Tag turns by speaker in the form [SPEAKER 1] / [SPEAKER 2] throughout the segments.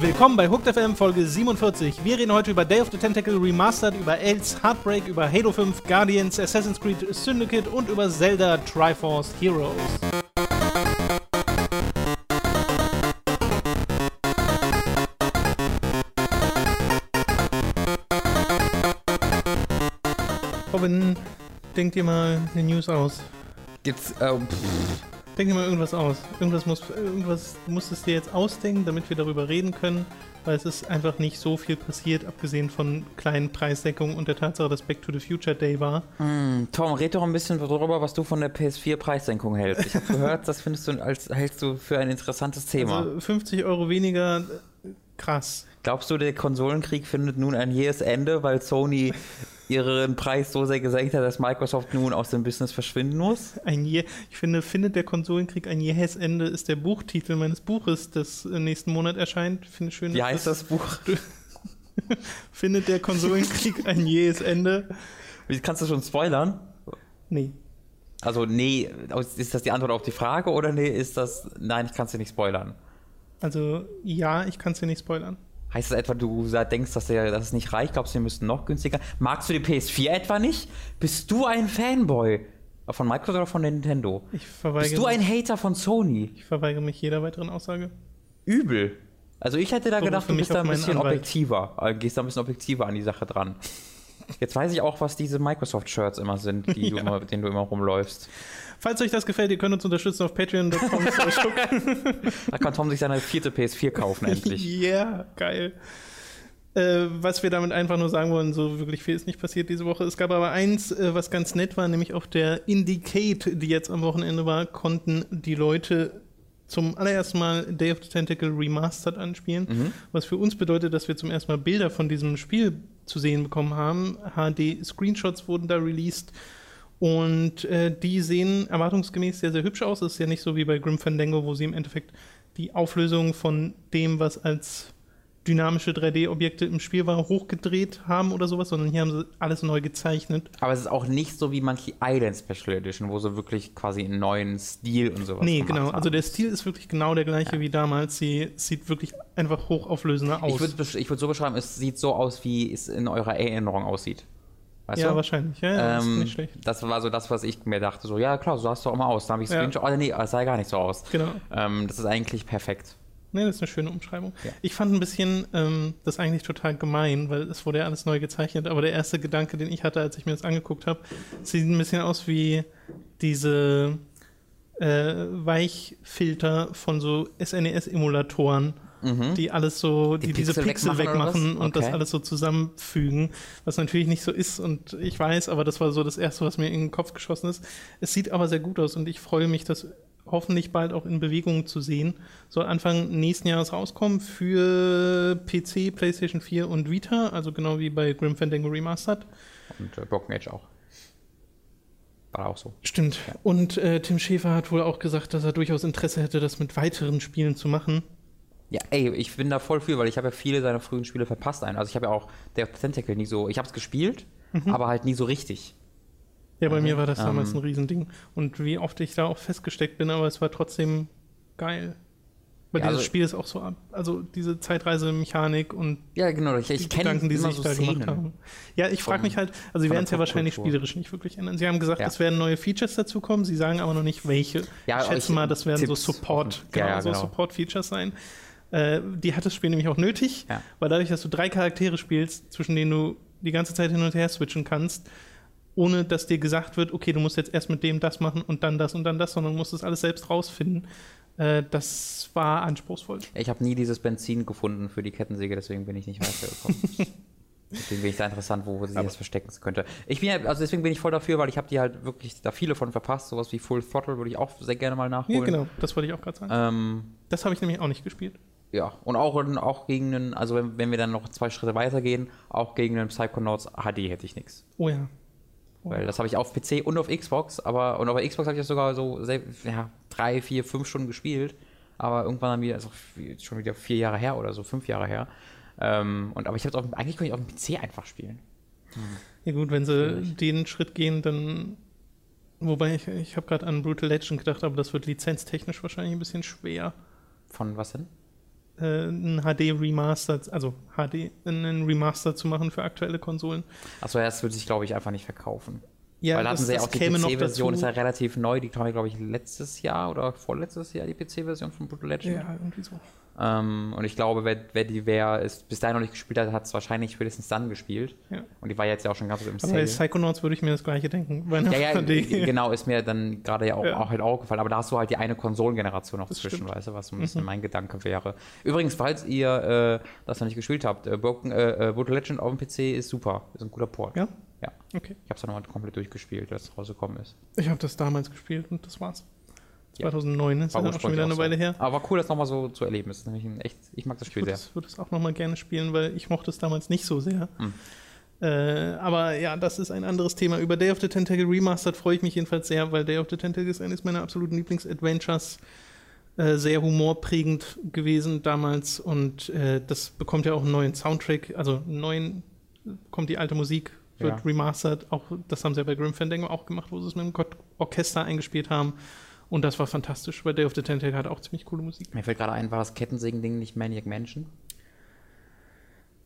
[SPEAKER 1] Willkommen bei Hooked FM Folge 47. Wir reden heute über Day of the Tentacle Remastered, über Else Heartbreak, über Halo 5, Guardians, Assassin's Creed Syndicate und über Zelda Triforce Heroes. Robin, denk dir mal eine News aus.
[SPEAKER 2] Jetzt, ähm,
[SPEAKER 1] Denk dir mal irgendwas aus. Irgendwas, muss, irgendwas musst du dir jetzt ausdenken, damit wir darüber reden können, weil es ist einfach nicht so viel passiert, abgesehen von kleinen Preisdeckungen und der Tatsache, dass Back to the Future Day war.
[SPEAKER 2] hm, Tom, red doch ein bisschen darüber, was du von der PS4-Preissenkung hältst. Ich habe gehört, das findest du als hältst du für ein interessantes Thema.
[SPEAKER 1] Also 50 Euro weniger, krass.
[SPEAKER 2] Glaubst du, der Konsolenkrieg findet nun ein jähes Ende, weil Sony ihren Preis so sehr gesenkt hat, dass Microsoft nun aus dem Business verschwinden muss?
[SPEAKER 1] Ein je, ich finde, findet der Konsolenkrieg ein jähes Ende, ist der Buchtitel meines Buches, das nächsten Monat erscheint. Finde ich schön.
[SPEAKER 2] Wie heißt das Buch?
[SPEAKER 1] Findet der Konsolenkrieg ein jähes Ende?
[SPEAKER 2] Wie kannst du schon spoilern?
[SPEAKER 1] Nee.
[SPEAKER 2] Also nee, ist das die Antwort auf die Frage oder nee, ist das nein, ich kann es dir nicht spoilern.
[SPEAKER 1] Also ja, ich kann es dir nicht spoilern.
[SPEAKER 2] Heißt das etwa, du denkst, dass, der, dass es nicht reicht? Glaubst du, wir müssten noch günstiger? Magst du die PS4 etwa nicht? Bist du ein Fanboy von Microsoft oder von Nintendo?
[SPEAKER 1] Ich verweigere,
[SPEAKER 2] Bist du ein Hater von Sony?
[SPEAKER 1] ich verweigere mich jeder weiteren Aussage.
[SPEAKER 2] Übel. Also ich hätte da
[SPEAKER 1] Berufe
[SPEAKER 2] gedacht, du bist da ein bisschen
[SPEAKER 1] Anwalt.
[SPEAKER 2] objektiver. äh, Gehst da ein bisschen objektiver an die Sache dran. Jetzt weiß ich auch, was diese Microsoft-Shirts immer sind, die du
[SPEAKER 1] Ja.
[SPEAKER 2] immer, mit denen du immer rumläufst.
[SPEAKER 1] Falls euch das gefällt, ihr könnt uns unterstützen auf patreon.com.
[SPEAKER 2] Da kann Tom sich seine vierte PS4 kaufen, endlich.
[SPEAKER 1] yeah, geil. Äh, was wir damit einfach nur sagen wollen, so wirklich viel ist nicht passiert diese Woche. Es gab aber eins, äh, was ganz nett war, nämlich auf der Indicate, die jetzt am Wochenende war, konnten die Leute zum allerersten Mal Day of the Tentacle Remastered anspielen, was für uns bedeutet, dass wir zum ersten Mal Bilder von diesem Spiel zu sehen bekommen haben. HD-Screenshots wurden da released und äh, die sehen erwartungsgemäß sehr, sehr hübsch aus. Es ist ja nicht so wie bei Grim Fandango, wo sie im Endeffekt die Auflösung von dem, was als dynamische 3D-Objekte im Spiel war, hochgedreht haben oder sowas, sondern hier haben sie alles neu gezeichnet.
[SPEAKER 2] Aber es ist auch nicht so wie Monkey Island Special Edition, wo sie wirklich quasi einen neuen Stil und sowas
[SPEAKER 1] nee, genau.
[SPEAKER 2] haben.
[SPEAKER 1] Also der Stil ist wirklich genau der gleiche wie damals. Sie sieht wirklich einfach hochauflösender aus.
[SPEAKER 2] Ich würde ich würd so beschreiben, es sieht so aus, wie es in eurer Erinnerung aussieht. Weißt
[SPEAKER 1] ja,
[SPEAKER 2] du?
[SPEAKER 1] wahrscheinlich. Ja, ja ist
[SPEAKER 2] Ähm,
[SPEAKER 1] nicht schlecht.
[SPEAKER 2] das war so das, was ich mir dachte. So, ja, klar, so sah es doch immer aus. Dann habe ich
[SPEAKER 1] Ja.
[SPEAKER 2] Screenshot. Oh, nee, es sah gar nicht so aus.
[SPEAKER 1] Genau.
[SPEAKER 2] Ähm, das ist eigentlich perfekt.
[SPEAKER 1] Nee, das ist eine schöne Umschreibung.
[SPEAKER 2] Ja.
[SPEAKER 1] Ich fand ein bisschen ähm, das eigentlich total gemein, weil es wurde ja alles neu gezeichnet, aber der erste Gedanke, den ich hatte, als ich mir das angeguckt habe, sieht ein bisschen aus wie diese äh, Weichfilter von so SNES-Emulatoren, die alles so, die,
[SPEAKER 2] Die
[SPEAKER 1] diese
[SPEAKER 2] Pixel wegmachen
[SPEAKER 1] wegmachen und das
[SPEAKER 2] Okay.
[SPEAKER 1] alles so zusammenfügen, was natürlich nicht so ist und ich weiß, aber das war so das Erste, was mir in den Kopf geschossen ist. Es sieht aber sehr gut aus und ich freue mich, das hoffentlich bald auch in Bewegung zu sehen. Soll Anfang nächsten Jahres rauskommen für PC, PlayStation 4 und Vita, also genau wie bei Grim Fandango Remastered.
[SPEAKER 2] Und äh, Broken Age auch. War auch so.
[SPEAKER 1] Stimmt. Und äh, Tim Schäfer hat wohl auch gesagt, dass er durchaus Interesse hätte, das mit weiteren Spielen zu machen.
[SPEAKER 2] Ja, ey, ich bin da voll für, weil ich habe ja viele seiner frühen Spiele verpasst. Ein. Also ich habe ja auch der Tentacle nie so. Ich habe es gespielt, aber halt nie so richtig.
[SPEAKER 1] Ja, bei
[SPEAKER 2] Mhm.
[SPEAKER 1] mir war das damals
[SPEAKER 2] Ähm.
[SPEAKER 1] ein Riesending. Und wie oft ich da auch festgesteckt bin, aber es war trotzdem geil. Weil
[SPEAKER 2] Ja,
[SPEAKER 1] dieses
[SPEAKER 2] also-
[SPEAKER 1] Spiel ist auch so, ab- also diese Zeitreise-Mechanik und
[SPEAKER 2] Ja, genau. Ich,
[SPEAKER 1] die
[SPEAKER 2] ich kenne
[SPEAKER 1] Gedanken, die sich
[SPEAKER 2] so
[SPEAKER 1] da
[SPEAKER 2] Szenen.
[SPEAKER 1] gemacht haben. Ja, ich frage mich halt, also sie werden es ja wahrscheinlich spielerisch nicht wirklich ändern. Sie haben gesagt,
[SPEAKER 2] Ja.
[SPEAKER 1] es werden neue Features dazukommen, sie sagen aber noch nicht welche.
[SPEAKER 2] Ja,
[SPEAKER 1] ich schätze mal, das werden
[SPEAKER 2] Tipps.
[SPEAKER 1] so Support,
[SPEAKER 2] Ja,
[SPEAKER 1] genau,
[SPEAKER 2] ja,
[SPEAKER 1] so
[SPEAKER 2] genau.
[SPEAKER 1] Support-Features sein. Äh, die hat das Spiel nämlich auch nötig,
[SPEAKER 2] Ja.
[SPEAKER 1] weil dadurch, dass du drei Charaktere spielst, zwischen denen du die ganze Zeit hin und her switchen kannst, ohne dass dir gesagt wird, okay, du musst jetzt erst mit dem das machen und dann das und dann das, sondern du musst das alles selbst rausfinden. Äh, das war anspruchsvoll.
[SPEAKER 2] Ich habe nie dieses Benzin gefunden für die Kettensäge, deswegen bin ich nicht weitergekommen. deswegen bin ich da interessant, wo sie das verstecken könnte. Ich bin ja, also deswegen bin ich voll dafür, weil ich habe die halt wirklich da viele von verpasst. Sowas wie Full Throttle würde ich auch sehr gerne mal nachholen.
[SPEAKER 1] Ja, genau, das wollte ich auch gerade sagen.
[SPEAKER 2] Ähm,
[SPEAKER 1] Das habe ich nämlich auch nicht gespielt.
[SPEAKER 2] ja, und auch, auch gegen einen, also wenn, wenn wir dann noch zwei Schritte weitergehen, auch gegen einen Psychonauts HD hätte ich nichts.
[SPEAKER 1] Oh ja.
[SPEAKER 2] Weil das habe ich auf PC und auf Xbox, aber und auf der Xbox habe ich das sogar so ja, drei, vier, fünf Stunden gespielt. Aber irgendwann dann wieder, also schon wieder vier Jahre her oder so, fünf Jahre her. Ähm, und aber ich habe eigentlich könnte ich auf dem PC einfach spielen.
[SPEAKER 1] Ja gut, wenn sie
[SPEAKER 2] Natürlich.
[SPEAKER 1] den Schritt gehen, dann Wobei ich, ich habe gerade an Brutal Legend gedacht, aber das wird lizenztechnisch wahrscheinlich ein bisschen schwer.
[SPEAKER 2] Von was denn?
[SPEAKER 1] Äh, ein HD Remaster, also HD, einen Remaster zu machen für aktuelle Konsolen.
[SPEAKER 2] Achso, ja, das würde sich, glaube ich, einfach nicht verkaufen.
[SPEAKER 1] Ja,
[SPEAKER 2] Weil da hatten sie ja auch die PC-Version, ist ja relativ neu. Die kam, glaube ich, letztes Jahr oder vorletztes Jahr, die PC-Version von Brutal Legend.
[SPEAKER 1] Ja, irgendwie so.
[SPEAKER 2] Ähm, und ich glaube, wer, wer die wer es bis dahin noch nicht gespielt hat, hat es wahrscheinlich spätestens dann gespielt.
[SPEAKER 1] Ja.
[SPEAKER 2] Und die war jetzt ja auch schon ganz so im
[SPEAKER 1] Aber
[SPEAKER 2] Sale.
[SPEAKER 1] bei Psychonauts würde ich mir das gleiche denken.
[SPEAKER 2] Ja, ja, genau, ist mir dann gerade ja auch,
[SPEAKER 1] Ja.
[SPEAKER 2] auch halt auch gefallen. Aber da hast du halt die eine Konsolengeneration noch zwischen.
[SPEAKER 1] Mhm.
[SPEAKER 2] weißt du, was so ein bisschen mein Gedanke wäre. Übrigens, falls ihr äh, das noch nicht gespielt habt, äh, Broken, äh, äh, Brutal Legend auf dem PC ist super. Ist ein guter Port.
[SPEAKER 1] Ja?
[SPEAKER 2] Ja.
[SPEAKER 1] Okay.
[SPEAKER 2] Ich habe es nochmal komplett durchgespielt, als es rausgekommen ist.
[SPEAKER 1] Ich habe das damals gespielt und das war's.
[SPEAKER 2] Ja.
[SPEAKER 1] 2009 ist ja auch schon wieder eine. Weile her.
[SPEAKER 2] Aber cool, das nochmal so zu erleben. Das ist nämlich ein echt, ich mag das
[SPEAKER 1] Ich
[SPEAKER 2] Spiel
[SPEAKER 1] würde
[SPEAKER 2] sehr.
[SPEAKER 1] es, würde es auch nochmal gerne spielen, weil ich mochte es damals nicht so sehr.
[SPEAKER 2] Hm.
[SPEAKER 1] Äh, aber ja, das ist ein anderes Thema. Über Day of the Tentacle Remastered freue ich mich jedenfalls sehr, weil Day of the Tentacle ist eines meiner absoluten Lieblings-Adventures. Äh, sehr humorprägend gewesen damals und äh, das bekommt ja auch einen neuen Soundtrack, also einen neuen, kommt die alte Musik, wird
[SPEAKER 2] Ja.
[SPEAKER 1] remastered. Auch, das haben sie ja bei Grim Fandango auch gemacht, wo sie es mit dem Orchester eingespielt haben. Und das war fantastisch, weil Day of the Tentacle hat auch ziemlich coole Musik.
[SPEAKER 2] Mir fällt gerade ein, war das Kettensägen-Ding nicht Maniac Mansion?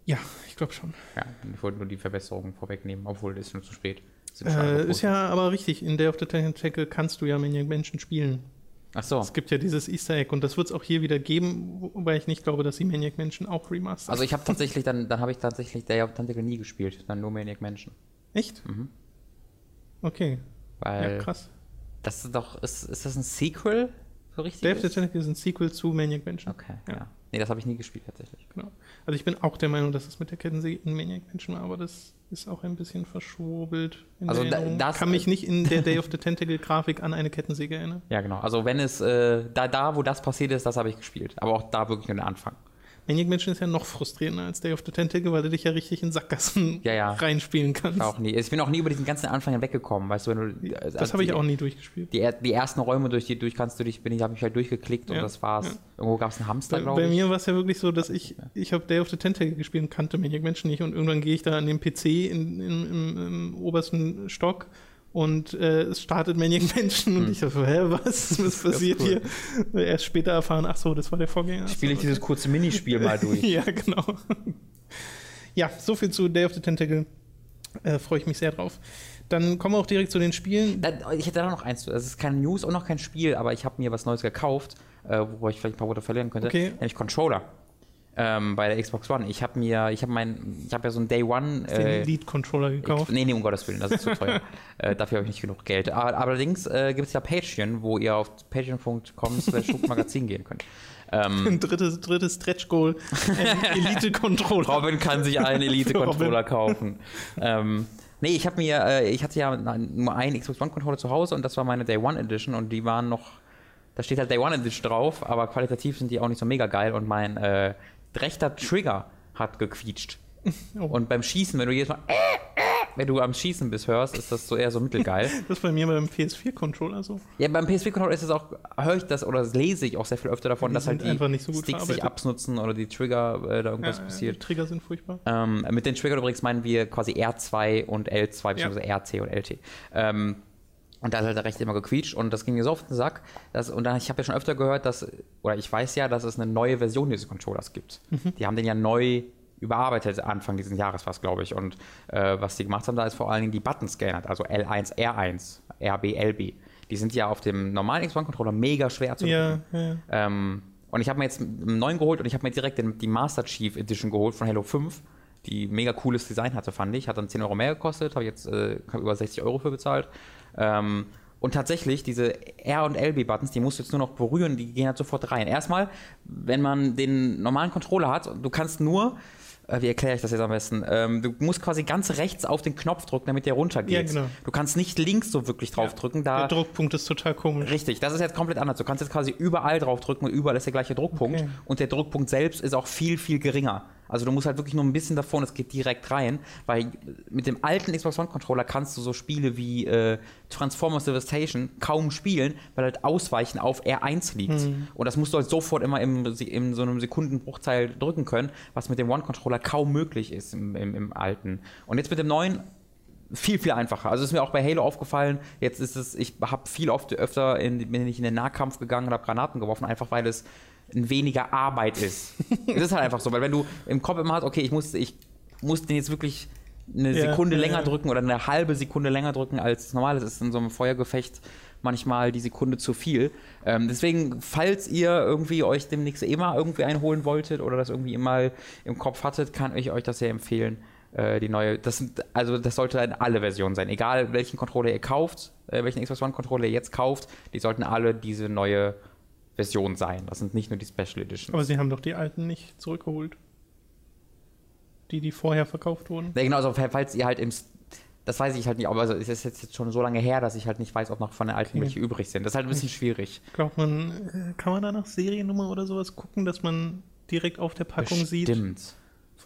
[SPEAKER 1] Ja, ich glaube schon.
[SPEAKER 2] Ja, ich wollte nur die Verbesserungen vorwegnehmen, obwohl es schon zu spät.
[SPEAKER 1] Äh, ist ja aber richtig, in Day of the Tentacle kannst du ja Maniac Mansion spielen.
[SPEAKER 2] Ach so.
[SPEAKER 1] Es gibt ja dieses Easter Egg und das wird es auch hier wieder geben, wo- wobei ich nicht glaube, dass sie Maniac Mansion auch remastern.
[SPEAKER 2] Also ich habe tatsächlich, dann, dann habe ich tatsächlich Day of Tentacle nie gespielt, dann nur Maniac Mansion.
[SPEAKER 1] Echt?
[SPEAKER 2] Mhm.
[SPEAKER 1] Okay.
[SPEAKER 2] Weil
[SPEAKER 1] ja, krass.
[SPEAKER 2] Das ist doch, ist, ist das ein Sequel? So richtig?
[SPEAKER 1] Day of the Tentacle ist ein Sequel zu Maniac Mansion.
[SPEAKER 2] Okay,
[SPEAKER 1] Ja.
[SPEAKER 2] ja. Nee, das habe ich nie gespielt tatsächlich.
[SPEAKER 1] Genau. Also ich bin auch der Meinung, dass es mit der Kettensäge in Maniac Mansion war, aber das ist auch ein bisschen verschwurbelt. In
[SPEAKER 2] Also
[SPEAKER 1] der
[SPEAKER 2] da- das-
[SPEAKER 1] kann mich nicht in der Day of the Tentacle Grafik an eine Kettensäge erinnern.
[SPEAKER 2] Ja, genau. Also wenn es, äh, da, da, wo das passiert ist, das habe ich gespielt. Aber auch da wirklich nur den Anfang.
[SPEAKER 1] Maniac Mansion ist ja noch frustrierender als Day of the Tentacle, weil du dich ja richtig in Sackgassen
[SPEAKER 2] Ja, ja.
[SPEAKER 1] reinspielen kannst.
[SPEAKER 2] Auch nie. Ich bin auch nie über diesen ganzen Anfang hinweggekommen, weißt du, wenn du.
[SPEAKER 1] Das
[SPEAKER 2] also
[SPEAKER 1] habe ich auch nie durchgespielt.
[SPEAKER 2] Die, die ersten Räume, durch die durch kannst du dich, bin ich, habe ich halt durchgeklickt und
[SPEAKER 1] Ja,
[SPEAKER 2] das war's. Irgendwo gab es einen Hamster,
[SPEAKER 1] Bei,
[SPEAKER 2] glaube
[SPEAKER 1] bei
[SPEAKER 2] ich.
[SPEAKER 1] mir war es ja wirklich so, dass ich, ich habe Day of the Tentacle gespielt und kannte Maniac Mansion nicht und irgendwann gehe ich da an den PC in, in, im, im obersten Stock und äh, es startet Maniac Mansion und
[SPEAKER 2] Hm.
[SPEAKER 1] ich dachte, so, hä, was, was passiert
[SPEAKER 2] cool.
[SPEAKER 1] hier? Erst später erfahren, ach so, das war der Vorgänger.
[SPEAKER 2] Spiele ich dieses kurze Minispiel mal durch.
[SPEAKER 1] Ja, genau. Ja, so viel zu Day of the Tentacle. Äh, Freue ich mich sehr drauf. Dann kommen wir auch direkt zu den Spielen.
[SPEAKER 2] Da, ich hätte da noch eins. Es ist kein News und noch kein Spiel, aber ich habe mir was Neues gekauft, äh, wo ich vielleicht ein paar Worte verlieren könnte.
[SPEAKER 1] Okay.
[SPEAKER 2] Nämlich Controller. Ähm, bei der Xbox One. Ich habe mir, ich habe mein, ich habe ja so einen Day One.
[SPEAKER 1] Den
[SPEAKER 2] Äh,
[SPEAKER 1] Lead-Controller gekauft.
[SPEAKER 2] ich, nee, nee, um Gottes Willen, das ist zu teuer. äh, dafür habe ich nicht genug Geld. Aber, allerdings äh, gibt es ja Patreon, wo ihr auf patreon.com slash Magazin gehen könnt. Ähm,
[SPEAKER 1] Ein drittes, drittes Stretch-Goal. Elite-Controller.
[SPEAKER 2] Robin kann sich einen Elite-Controller kaufen. ähm, nee, ich habe mir, äh, ich hatte ja nur einen Xbox One-Controller zu Hause und das war meine Day One Edition und die waren noch, da steht halt Day One Edition drauf, aber qualitativ sind die auch nicht so mega geil und mein äh, rechter Trigger hat gequietscht.
[SPEAKER 1] Oh.
[SPEAKER 2] Und beim Schießen, wenn du jedes Mal, äh, äh, wenn du am Schießen bist, hörst, ist das so eher so mittelgeil.
[SPEAKER 1] Das ist bei mir beim PS4-Controller so.
[SPEAKER 2] Ja, beim PSP-Controller ist es auch, höre ich das oder das lese ich auch sehr viel öfter davon,
[SPEAKER 1] Die
[SPEAKER 2] dass halt die
[SPEAKER 1] so
[SPEAKER 2] Sticks sich abnutzen oder die Trigger äh, da irgendwas
[SPEAKER 1] Ja, ja,
[SPEAKER 2] passiert.
[SPEAKER 1] Die Trigger sind furchtbar.
[SPEAKER 2] Ähm, mit den Triggern übrigens meinen wir quasi R2 und L2, beziehungsweise RC und LT. Ähm, und da hat halt der Rechte immer gequietscht und das ging mir so auf den Sack. Dass, und dann, ich habe ja schon öfter gehört, dass, oder ich weiß ja, dass es eine neue Version dieses Controllers gibt. Die haben den ja neu überarbeitet, Anfang dieses Jahres was, glaube ich. Und äh, was die gemacht haben, da ist vor allen Dingen die Buttons geändert, also L1, R1, RB, LB. Die sind ja auf dem normalen X1-Controller mega schwer zu
[SPEAKER 1] Ja, ja.
[SPEAKER 2] ähm, und ich habe mir jetzt einen neuen geholt und ich habe mir direkt den, die Master Chief Edition geholt von Halo 5, die mega cooles Design hatte, fand ich. Hat dann 10 Euro mehr gekostet, habe jetzt äh, hab über 60 Euro für bezahlt. Ähm, und tatsächlich, diese R- und LB-Buttons, die musst du jetzt nur noch berühren, die gehen halt sofort rein. Erstmal, wenn man den normalen Controller hat, du kannst nur, äh, wie erkläre ich das jetzt am besten? Ähm, du musst quasi ganz rechts auf den Knopf drücken, damit der runtergeht.
[SPEAKER 1] Ja, genau.
[SPEAKER 2] Du kannst nicht links so wirklich drauf drücken, da
[SPEAKER 1] Der Druckpunkt ist total komisch.
[SPEAKER 2] Richtig, das ist jetzt komplett anders. Du kannst jetzt quasi überall drauf drücken und überall ist der gleiche Druckpunkt.
[SPEAKER 1] Okay.
[SPEAKER 2] Und der Druckpunkt selbst ist auch viel, viel geringer. Also du musst halt wirklich nur ein bisschen davon, es geht direkt rein, weil mit dem alten Xbox One Controller kannst du so Spiele wie äh, Transformers Devastation kaum spielen, weil halt Ausweichen auf R1 liegt. Und das musst du halt sofort immer im, in so einem Sekundenbruchteil drücken können, was mit dem One Controller kaum möglich ist im, im, im alten. Und jetzt mit dem neuen viel, viel einfacher. Also ist mir auch bei Halo aufgefallen, jetzt ist es, ich habe viel oft öfter in, bin ich in den Nahkampf gegangen und habe Granaten geworfen, einfach weil es weniger Arbeit ist. es ist halt einfach so, weil wenn du im Kopf immer hast, okay, ich muss, ich muss den jetzt wirklich eine
[SPEAKER 1] Ja,
[SPEAKER 2] Sekunde
[SPEAKER 1] ja,
[SPEAKER 2] länger
[SPEAKER 1] ja.
[SPEAKER 2] drücken oder eine halbe Sekunde länger drücken als normal. Das ist in so einem Feuergefecht manchmal die Sekunde zu viel. Ähm, deswegen, falls ihr irgendwie euch demnächst eh mal irgendwie einholen wolltet oder das irgendwie mal im Kopf hattet, kann ich euch das sehr empfehlen. Äh, die neue, das sind, also das sollte in alle Versionen sein. Egal welchen Controller ihr kauft, äh, welchen Xbox One Controller ihr jetzt kauft, die sollten alle diese neue Version sein. Das sind nicht nur die Special Editions.
[SPEAKER 1] Aber sie haben doch die alten nicht zurückgeholt. Die, die vorher verkauft wurden.
[SPEAKER 2] Ja, genau, also falls ihr halt im. Das weiß ich halt nicht, aber also es ist jetzt schon so lange her, dass ich halt nicht weiß, ob noch von der alten
[SPEAKER 1] Okay.
[SPEAKER 2] welche übrig sind. Das ist halt ein bisschen schwierig.
[SPEAKER 1] Glaubt man, äh, kann man da nach Seriennummer oder sowas gucken, dass man direkt auf der Packung sieht,
[SPEAKER 2] Stimmt.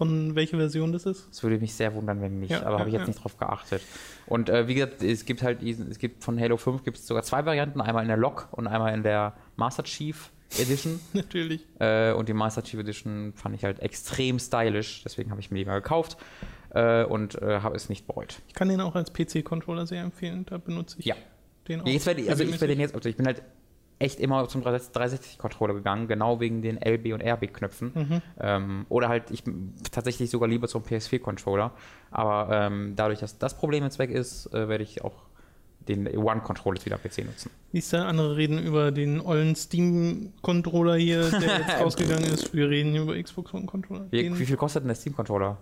[SPEAKER 1] Von welcher Version das ist?
[SPEAKER 2] Das würde mich sehr wundern, wenn nicht,
[SPEAKER 1] Ja,
[SPEAKER 2] aber
[SPEAKER 1] ja,
[SPEAKER 2] habe ich jetzt
[SPEAKER 1] ja.
[SPEAKER 2] nicht drauf geachtet. Und äh, wie gesagt, es gibt halt es gibt von Halo 5 gibt es sogar zwei Varianten, einmal in der Lok und einmal in der Master Chief Edition.
[SPEAKER 1] Natürlich.
[SPEAKER 2] Äh, und die Master Chief Edition fand ich halt extrem stylisch, deswegen habe ich mir die mal gekauft äh, und äh, habe es nicht bereut.
[SPEAKER 1] Ich kann den auch als PC-Controller sehr empfehlen. Da benutze ich
[SPEAKER 2] Ja.
[SPEAKER 1] den auch.
[SPEAKER 2] Ja, jetzt werde ich, also ich werde den jetzt, also ich bin halt echt immer zum 360-Controller gegangen, genau wegen den LB und RB-Knöpfen.
[SPEAKER 1] Mhm.
[SPEAKER 2] Ähm, oder halt, ich tatsächlich sogar lieber zum PS4-Controller. Aber ähm, dadurch, dass das Problem jetzt weg ist, äh, werde ich auch den One-Controller wieder am PC nutzen.
[SPEAKER 1] Siehst du, andere reden über den ollen Steam-Controller hier, der jetzt rausgegangen ist. Wir reden hier über Xbox One-Controller.
[SPEAKER 2] Wie,
[SPEAKER 1] Den
[SPEAKER 2] wie viel kostet denn der Steam-Controller?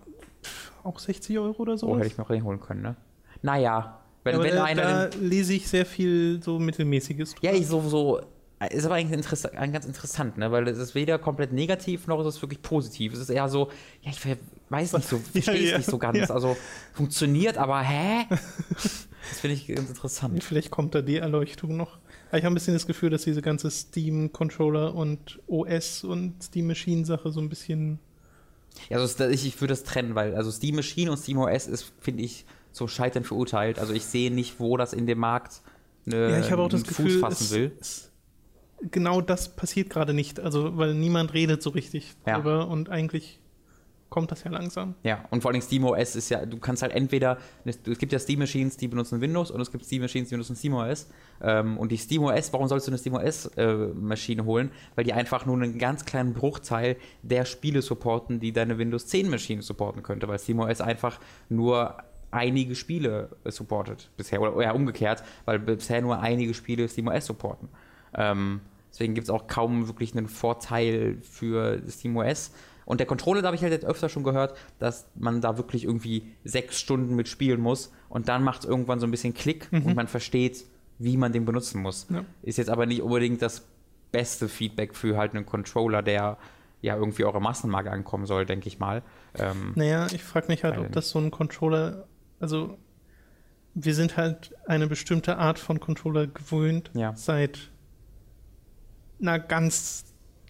[SPEAKER 1] Auch 60 Euro oder so.
[SPEAKER 2] Oh, hätte ich mir auch reinholen können, ne? Naja, wenn,
[SPEAKER 1] aber
[SPEAKER 2] wenn
[SPEAKER 1] da,
[SPEAKER 2] einer.
[SPEAKER 1] da lese ich sehr viel so mittelmäßiges.
[SPEAKER 2] Ja, ich so, so ist aber eigentlich interess ein ganz interessant, ne? weil es ist weder komplett negativ noch ist es wirklich positiv. Es ist eher so, ja, ich weiß nicht so, verstehe es
[SPEAKER 1] ja,
[SPEAKER 2] nicht so ganz.
[SPEAKER 1] ja.
[SPEAKER 2] Also funktioniert, aber hä? das finde ich ganz interessant.
[SPEAKER 1] Vielleicht kommt da die Erleuchtung noch. Ich habe ein bisschen das Gefühl, dass diese ganze Steam-Controller und OS und Steam-Machine-Sache so ein bisschen.
[SPEAKER 2] Ja, also ich, ich würde das trennen, weil also Steam Machine und Steam OS ist, finde ich, so scheitern verurteilt. Also ich sehe nicht, wo das in dem Markt eine,
[SPEAKER 1] ja, ich habe auch das
[SPEAKER 2] einen
[SPEAKER 1] Gefühl,
[SPEAKER 2] Fuß fassen
[SPEAKER 1] es,
[SPEAKER 2] will.
[SPEAKER 1] es, genau das passiert gerade nicht. Also, weil niemand redet so richtig
[SPEAKER 2] Ja.
[SPEAKER 1] drüber und eigentlich kommt das ja langsam.
[SPEAKER 2] Ja, und vor allem Steam OS ist ja, du kannst halt entweder, es gibt ja Steam Machines, die benutzen Windows und es gibt Steam Machines, die benutzen Steam OS. Ähm, und die Steam OS, warum sollst du eine Steam OS äh, holen? Weil die einfach nur einen ganz kleinen Bruchteil der Spiele supporten, die deine Windows 10 Maschine supporten könnte, weil Steam OS einfach nur einige Spiele äh, supportet bisher oder eher umgekehrt, weil bisher nur einige Spiele Steam OS supporten. Ähm, deswegen gibt es auch kaum wirklich einen Vorteil für Steam OS. Und der Controller, da habe ich halt jetzt öfter schon gehört, dass man da wirklich irgendwie sechs Stunden mit spielen muss und dann macht es irgendwann so ein bisschen Klick und man versteht, wie man den benutzen muss.
[SPEAKER 1] Ja.
[SPEAKER 2] Ist jetzt aber nicht unbedingt das beste Feedback für halt einen Controller, der ja irgendwie auch im Massenmarkt ankommen soll, denke ich mal. Ähm,
[SPEAKER 1] Naja, ich frage mich halt, ob das so ein Controller. Also, wir sind halt eine bestimmte Art von Controller gewöhnt
[SPEAKER 2] Ja.
[SPEAKER 1] seit einer ganz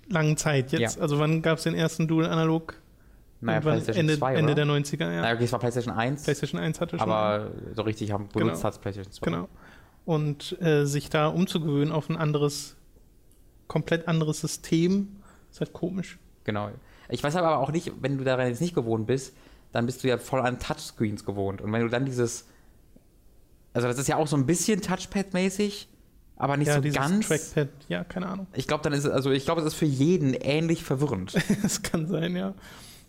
[SPEAKER 1] langen Zeit jetzt.
[SPEAKER 2] Ja.
[SPEAKER 1] Also, wann gab es den ersten Dual Analog?
[SPEAKER 2] naja, PlayStation
[SPEAKER 1] Ende,
[SPEAKER 2] 2,
[SPEAKER 1] Ende der 90er, ja.
[SPEAKER 2] Naja, okay, es war PlayStation 1,
[SPEAKER 1] PlayStation 1 hatte schon.
[SPEAKER 2] aber so richtig haben benutzt
[SPEAKER 1] Genau.
[SPEAKER 2] hat es PlayStation 2.
[SPEAKER 1] Genau. Und äh, sich da umzugewöhnen auf ein anderes, komplett anderes System, ist halt komisch.
[SPEAKER 2] Genau. Ich weiß aber auch nicht, wenn du daran jetzt nicht gewohnt bist, dann bist du ja voll an Touchscreens gewohnt. Und wenn du dann dieses. Also, das ist ja auch so ein bisschen Touchpad-mäßig, aber nicht
[SPEAKER 1] ja,
[SPEAKER 2] so ganz.
[SPEAKER 1] Trackpad, ja, keine Ahnung.
[SPEAKER 2] Ich glaube, dann ist es, also ich glaube, es ist für jeden ähnlich verwirrend.
[SPEAKER 1] Das kann sein, ja.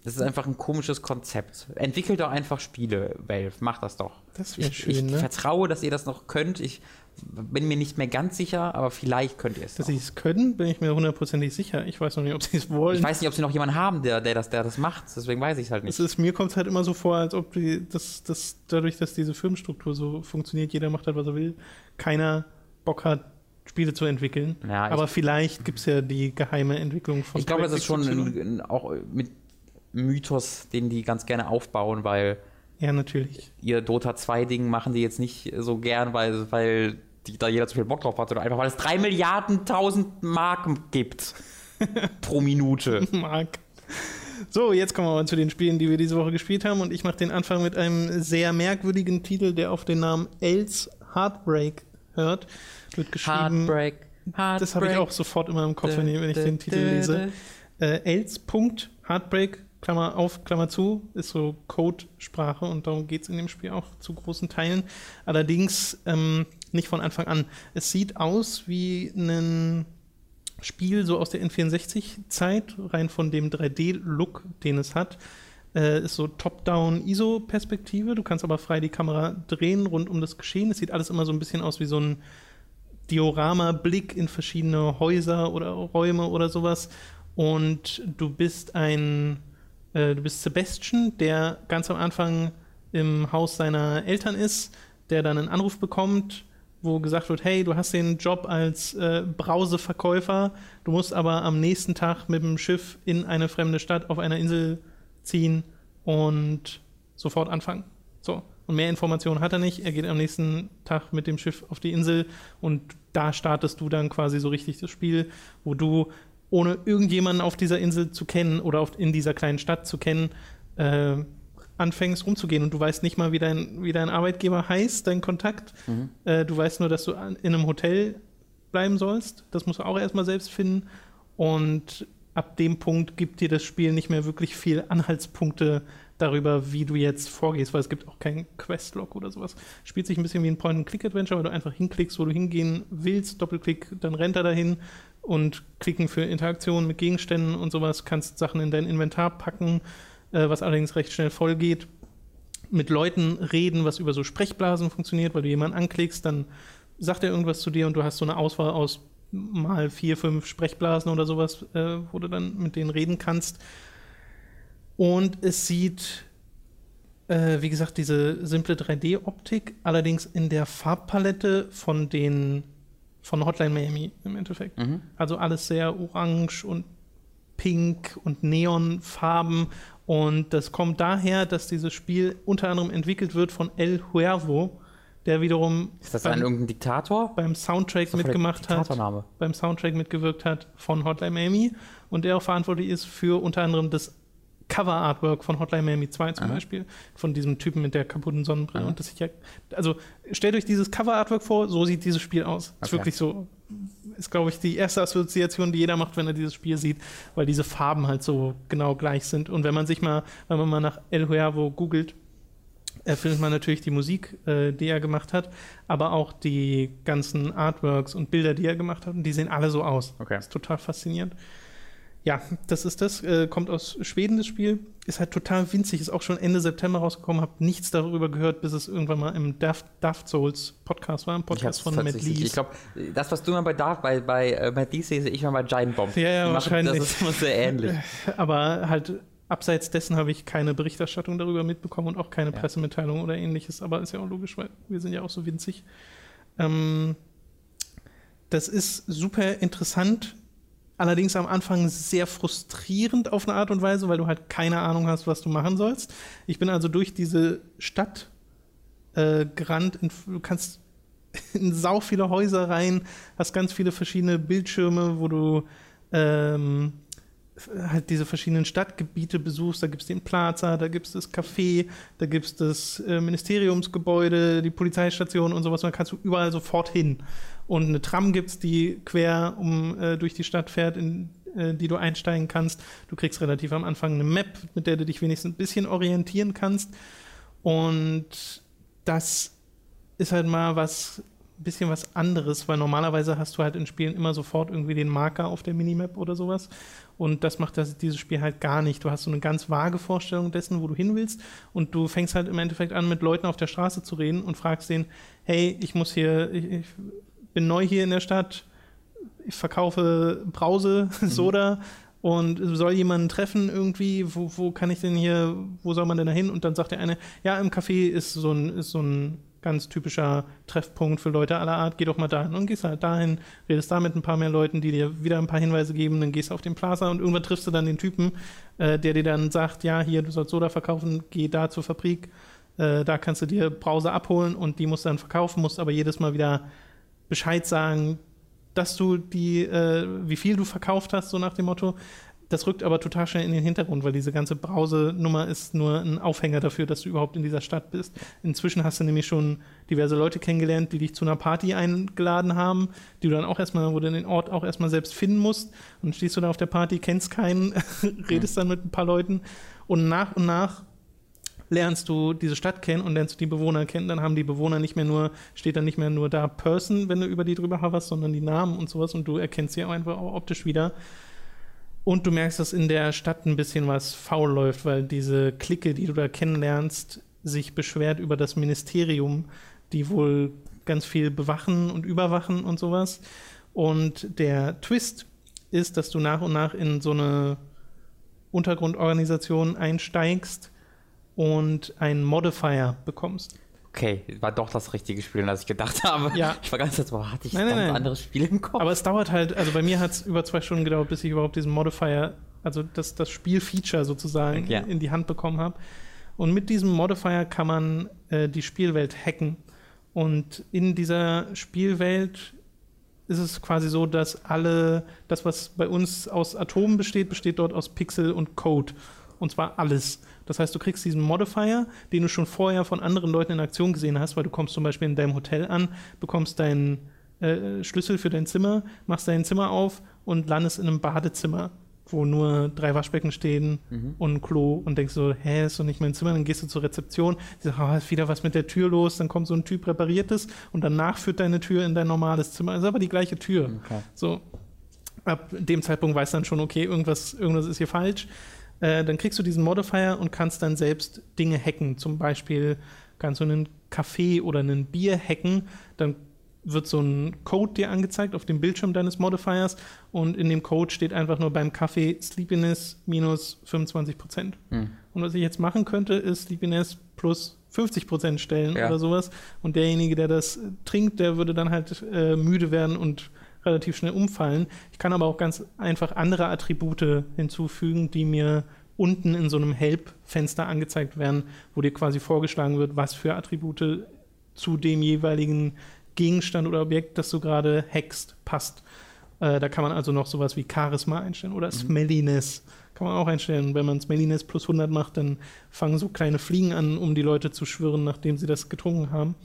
[SPEAKER 2] Das ist einfach ein komisches Konzept. Entwickelt doch einfach Spiele, Valve. Macht das doch.
[SPEAKER 1] Das wäre
[SPEAKER 2] Ich,
[SPEAKER 1] schön,
[SPEAKER 2] ich
[SPEAKER 1] ne?
[SPEAKER 2] vertraue, dass ihr das noch könnt. Ich bin mir nicht mehr ganz sicher, aber vielleicht könnt ihr es.
[SPEAKER 1] Dass sie es können, bin ich mir hundertprozentig sicher. Ich weiß noch nicht, ob sie es wollen.
[SPEAKER 2] Ich weiß nicht, ob sie noch jemanden haben, der, der, das, der das macht. Deswegen weiß ich es halt nicht.
[SPEAKER 1] Es ist, mir kommt es halt immer so vor, als ob die, das, das, dadurch, dass diese Firmenstruktur so funktioniert, jeder macht halt, was er will, keiner Bock hat, Spiele zu entwickeln.
[SPEAKER 2] Ja,
[SPEAKER 1] Aber vielleicht gibt es ja die geheime Entwicklung von
[SPEAKER 2] Ich glaube, das ist schon ein, auch mit Mythos, den die ganz gerne aufbauen, weil
[SPEAKER 1] Ja, natürlich.
[SPEAKER 2] ihr Dota 2-Ding machen die jetzt nicht so gern, weil, weil die, da jeder zu viel Bock drauf hat, sondern einfach, weil es drei Milliarden tausend Marken gibt pro Minute.
[SPEAKER 1] Mark. So, jetzt kommen wir mal zu den Spielen, die wir diese Woche gespielt haben. Und ich mache den Anfang mit einem sehr merkwürdigen Titel, der auf den Namen Els Heartbreak hört. Wird geschrieben.
[SPEAKER 2] Heartbreak.
[SPEAKER 1] Das habe ich auch sofort immer im Kopf, wenn ich, wenn ich den Titel lese. Äh, Els.heartbreak Klammer auf, Klammer zu, ist so Codesprache und darum geht es in dem Spiel auch zu großen Teilen. Allerdings ähm, nicht von Anfang an. Es sieht aus wie ein Spiel so aus der N64-Zeit, rein von dem 3D-Look, den es hat. Äh, ist so Top-Down ISO-Perspektive. Du kannst aber frei die Kamera drehen rund um das Geschehen. Es sieht alles immer so ein bisschen aus wie so ein Diorama-Blick in verschiedene Häuser oder Räume oder sowas. Und du bist ein, äh, du bist Sebastian, der ganz am Anfang im Haus seiner Eltern ist, der dann einen Anruf bekommt, wo gesagt wird, hey, du hast den Job als äh, Brauseverkäufer, du musst aber am nächsten Tag mit dem Schiff in eine fremde Stadt auf einer Insel ziehen und sofort anfangen. So. Und mehr Informationen hat er nicht. Er geht am nächsten Tag mit dem Schiff auf die Insel und da startest du dann quasi so richtig das Spiel, wo du ohne irgendjemanden auf dieser Insel zu kennen oder in dieser kleinen Stadt zu kennen, äh, anfängst rumzugehen und du weißt nicht mal, wie dein, wie dein Arbeitgeber heißt, dein Kontakt. Mhm. Äh, du weißt nur, dass du in einem Hotel bleiben sollst. Das musst du auch erstmal selbst finden. Und ab dem Punkt gibt dir das Spiel nicht mehr wirklich viel Anhaltspunkte darüber, wie du jetzt vorgehst, weil es gibt auch keinen Questlog oder sowas. Spielt sich ein bisschen wie ein Point-and-Click-Adventure, weil du einfach hinklickst, wo du hingehen willst, Doppelklick, dann rennt er dahin und klicken für Interaktionen mit Gegenständen und sowas, kannst Sachen in dein Inventar packen äh, was allerdings recht schnell voll geht. Mit Leuten reden, was über so Sprechblasen funktioniert, weil du jemanden anklickst, dann sagt er irgendwas zu dir und du hast so eine Auswahl aus mal vier, fünf Sprechblasen oder sowas, äh, wo du dann mit denen reden kannst. Und es sieht, äh, wie gesagt, diese simple 3D-Optik, allerdings in der Farbpalette von den von Hotline Miami im Endeffekt. Mhm. Also alles sehr orange und pink und Neonfarben und das kommt daher, dass dieses Spiel unter anderem entwickelt wird von El Huervo, der wiederum
[SPEAKER 2] ist das beim, irgendein Diktator
[SPEAKER 1] beim Soundtrack mitgemacht hat, beim Soundtrack mitgewirkt hat von Hotline Miami und der auch verantwortlich ist für unter anderem das Cover-Artwork von Hotline Miami 2 zum Aha. Beispiel, von diesem Typen mit der kaputten Sonnenbrille. Aha. Und das ja, also stellt euch dieses Cover-Artwork vor, so sieht dieses Spiel aus. Okay. Ist wirklich so, ist glaube ich die erste Assoziation, die jeder macht, wenn er dieses Spiel sieht, weil diese Farben halt so genau gleich sind. Und wenn man sich mal, wenn man mal nach El Huervo googelt, äh, findet man natürlich die Musik, äh, die er gemacht hat, aber auch die ganzen Artworks und Bilder, die er gemacht hat. Und die sehen alle so aus. Okay. Das ist total faszinierend. Ja, das ist das. Äh, kommt aus Schweden, das Spiel. Ist halt total winzig. Ist auch schon Ende September rausgekommen. Hab nichts darüber gehört, bis es irgendwann mal im Daft, Daft Souls Podcast war. Ein Podcast von Matt Lees.
[SPEAKER 2] Ich glaube, das, was du mal bei Daft, bei, bei äh, Matt Lees sehe ich mal bei Giant Bomb.
[SPEAKER 1] Ja, ja, wahrscheinlich.
[SPEAKER 2] Das ist immer sehr ähnlich.
[SPEAKER 1] Aber halt abseits dessen habe ich keine Berichterstattung darüber mitbekommen und auch keine ja. Pressemitteilung oder ähnliches. Aber ist ja auch logisch, weil wir sind ja auch so winzig. Ähm, das ist super interessant Allerdings am Anfang sehr frustrierend auf eine Art und Weise, weil du halt keine Ahnung hast, was du machen sollst. Ich bin also durch diese Stadt äh, gerannt. In, du kannst in sau viele Häuser rein, hast ganz viele verschiedene Bildschirme, wo du ähm, halt diese verschiedenen Stadtgebiete besuchst. Da gibt es den Plaza, da gibt es das Café, da gibt es das äh, Ministeriumsgebäude, die Polizeistation und sowas. Und da kannst du überall sofort hin. Und eine Tram gibt es, die quer um, äh, durch die Stadt fährt, in äh, die du einsteigen kannst. Du kriegst relativ am Anfang eine Map, mit der du dich wenigstens ein bisschen orientieren kannst. Und das ist halt mal was bisschen was anderes, weil normalerweise hast du halt in Spielen immer sofort irgendwie den Marker auf der Minimap oder sowas. Und das macht das, dieses Spiel halt gar nicht. Du hast so eine ganz vage Vorstellung dessen, wo du hin willst. Und du fängst halt im Endeffekt an, mit Leuten auf der Straße zu reden und fragst denen, hey, ich muss hier, ich, ich bin neu hier in der Stadt, ich verkaufe Brause, Soda. Mhm. Und soll jemanden treffen irgendwie, wo, wo kann ich denn hier, wo soll man denn da hin? Und dann sagt der eine, ja, im Café ist so ein, ist so ein ganz typischer Treffpunkt für Leute aller Art, geh doch mal dahin und gehst halt dahin, redest da mit ein paar mehr Leuten, die dir wieder ein paar Hinweise geben, dann gehst du auf den Plaza und irgendwann triffst du dann den Typen, äh, der dir dann sagt, ja, hier, du sollst Soda verkaufen, geh da zur Fabrik, äh, da kannst du dir Brause abholen und die musst du dann verkaufen, musst aber jedes Mal wieder Bescheid sagen, dass du die, äh, wie viel du verkauft hast, so nach dem Motto. das rückt aber total schnell in den Hintergrund, weil diese ganze Brause-Nummer ist nur ein Aufhänger dafür, dass du überhaupt in dieser Stadt bist. Inzwischen hast du nämlich schon diverse Leute kennengelernt, die dich zu einer Party eingeladen haben, die du dann auch erstmal, wo du den Ort auch erstmal selbst finden musst. Und dann stehst du da auf der Party, kennst keinen, redest dann mit ein paar Leuten und nach und nach lernst du diese Stadt kennen und lernst du die Bewohner kennen, dann haben die Bewohner nicht mehr nur, steht dann nicht mehr nur da Person, wenn du über die drüber hoverst, sondern die Namen und sowas und du erkennst sie einfach auch optisch wieder. Und du merkst, dass in der Stadt ein bisschen was faul läuft, weil diese Clique, die du da kennenlernst, sich beschwert über das Ministerium, die wohl ganz viel bewachen und überwachen und sowas. Und der Twist ist, dass du nach und nach in so eine Untergrundorganisation einsteigst und einen Modifier bekommst.
[SPEAKER 2] Okay, war doch das richtige Spiel, als ich gedacht habe.
[SPEAKER 1] Ja.
[SPEAKER 2] Ich war ganz jetzt, boah, hatte ich
[SPEAKER 1] Nein,
[SPEAKER 2] ein
[SPEAKER 1] nein,
[SPEAKER 2] ganz
[SPEAKER 1] nein.
[SPEAKER 2] anderes Spiel im Kopf?
[SPEAKER 1] Aber es dauert halt, also bei mir hat es über zwei Stunden gedauert, bis ich überhaupt diesen Modifier, also das, das Spielfeature sozusagen
[SPEAKER 2] Ja.
[SPEAKER 1] in die Hand bekommen habe. Und mit diesem Modifier kann man äh, die Spielwelt hacken. Und in dieser Spielwelt ist es quasi so, dass alle, das, was bei uns aus Atomen besteht, besteht dort aus Pixel und Code. Und zwar alles. Das heißt, du kriegst diesen Modifier, den du schon vorher von anderen Leuten in Aktion gesehen hast, weil du kommst zum Beispiel in deinem Hotel an, bekommst deinen äh, Schlüssel für dein Zimmer, machst dein Zimmer auf und landest in einem Badezimmer, wo nur drei Waschbecken stehen und ein Klo und denkst so, hä, ist doch nicht mein Zimmer. Dann gehst du zur Rezeption, die sagt, oh, ist wieder was mit der Tür los, dann kommt so ein Typ, repariert es und danach führt deine Tür in dein normales Zimmer. ist aber die gleiche Tür.
[SPEAKER 2] Okay.
[SPEAKER 1] So, ab dem Zeitpunkt weißt du dann schon, okay, irgendwas, irgendwas ist hier falsch. Äh, dann kriegst du diesen Modifier und kannst dann selbst Dinge hacken. Zum Beispiel kannst du einen Kaffee oder einen Bier hacken. Dann wird so ein Code dir angezeigt auf dem Bildschirm deines Modifiers und in dem Code steht einfach nur beim Kaffee Sleepiness minus 25 Prozent.
[SPEAKER 2] Hm.
[SPEAKER 1] Und was ich jetzt machen könnte, ist Sleepiness plus 50 Prozent stellen
[SPEAKER 2] Ja.
[SPEAKER 1] oder sowas. Und derjenige, der das trinkt, der würde dann halt äh, müde werden und relativ schnell umfallen. Ich kann aber auch ganz einfach andere Attribute hinzufügen, die mir unten in so einem Help-Fenster angezeigt werden, wo dir quasi vorgeschlagen wird, was für Attribute zu dem jeweiligen Gegenstand oder Objekt, das du gerade hackst, passt. Äh, da kann man also noch sowas wie Charisma einstellen oder Smelliness kann man auch einstellen. Wenn man Smelliness plus 100 macht, dann fangen so kleine Fliegen an, um die Leute zu schwirren, nachdem sie das getrunken haben.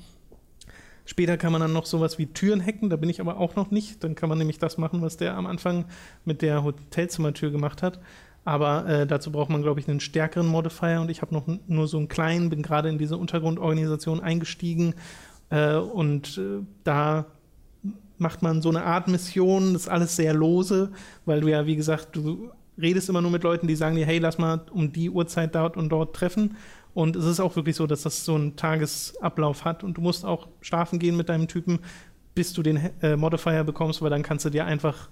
[SPEAKER 1] Später kann man dann noch sowas wie Türen hacken, da bin ich aber auch noch nicht. Dann kann man nämlich das machen, was der am Anfang mit der Hotelzimmertür gemacht hat. Aber äh, dazu braucht man, glaube ich, einen stärkeren Modifier und ich habe noch nur so einen kleinen, bin gerade in diese Untergrundorganisation eingestiegen äh, und äh, da macht man so eine Art Mission, das ist alles sehr lose, weil du ja, wie gesagt, du redest immer nur mit Leuten, die sagen dir, hey, lass mal um die Uhrzeit dort und dort treffen. Und es ist auch wirklich so, dass das so einen Tagesablauf hat und du musst auch schlafen gehen mit deinem Typen, bis du den äh, Modifier bekommst, weil dann kannst du dir einfach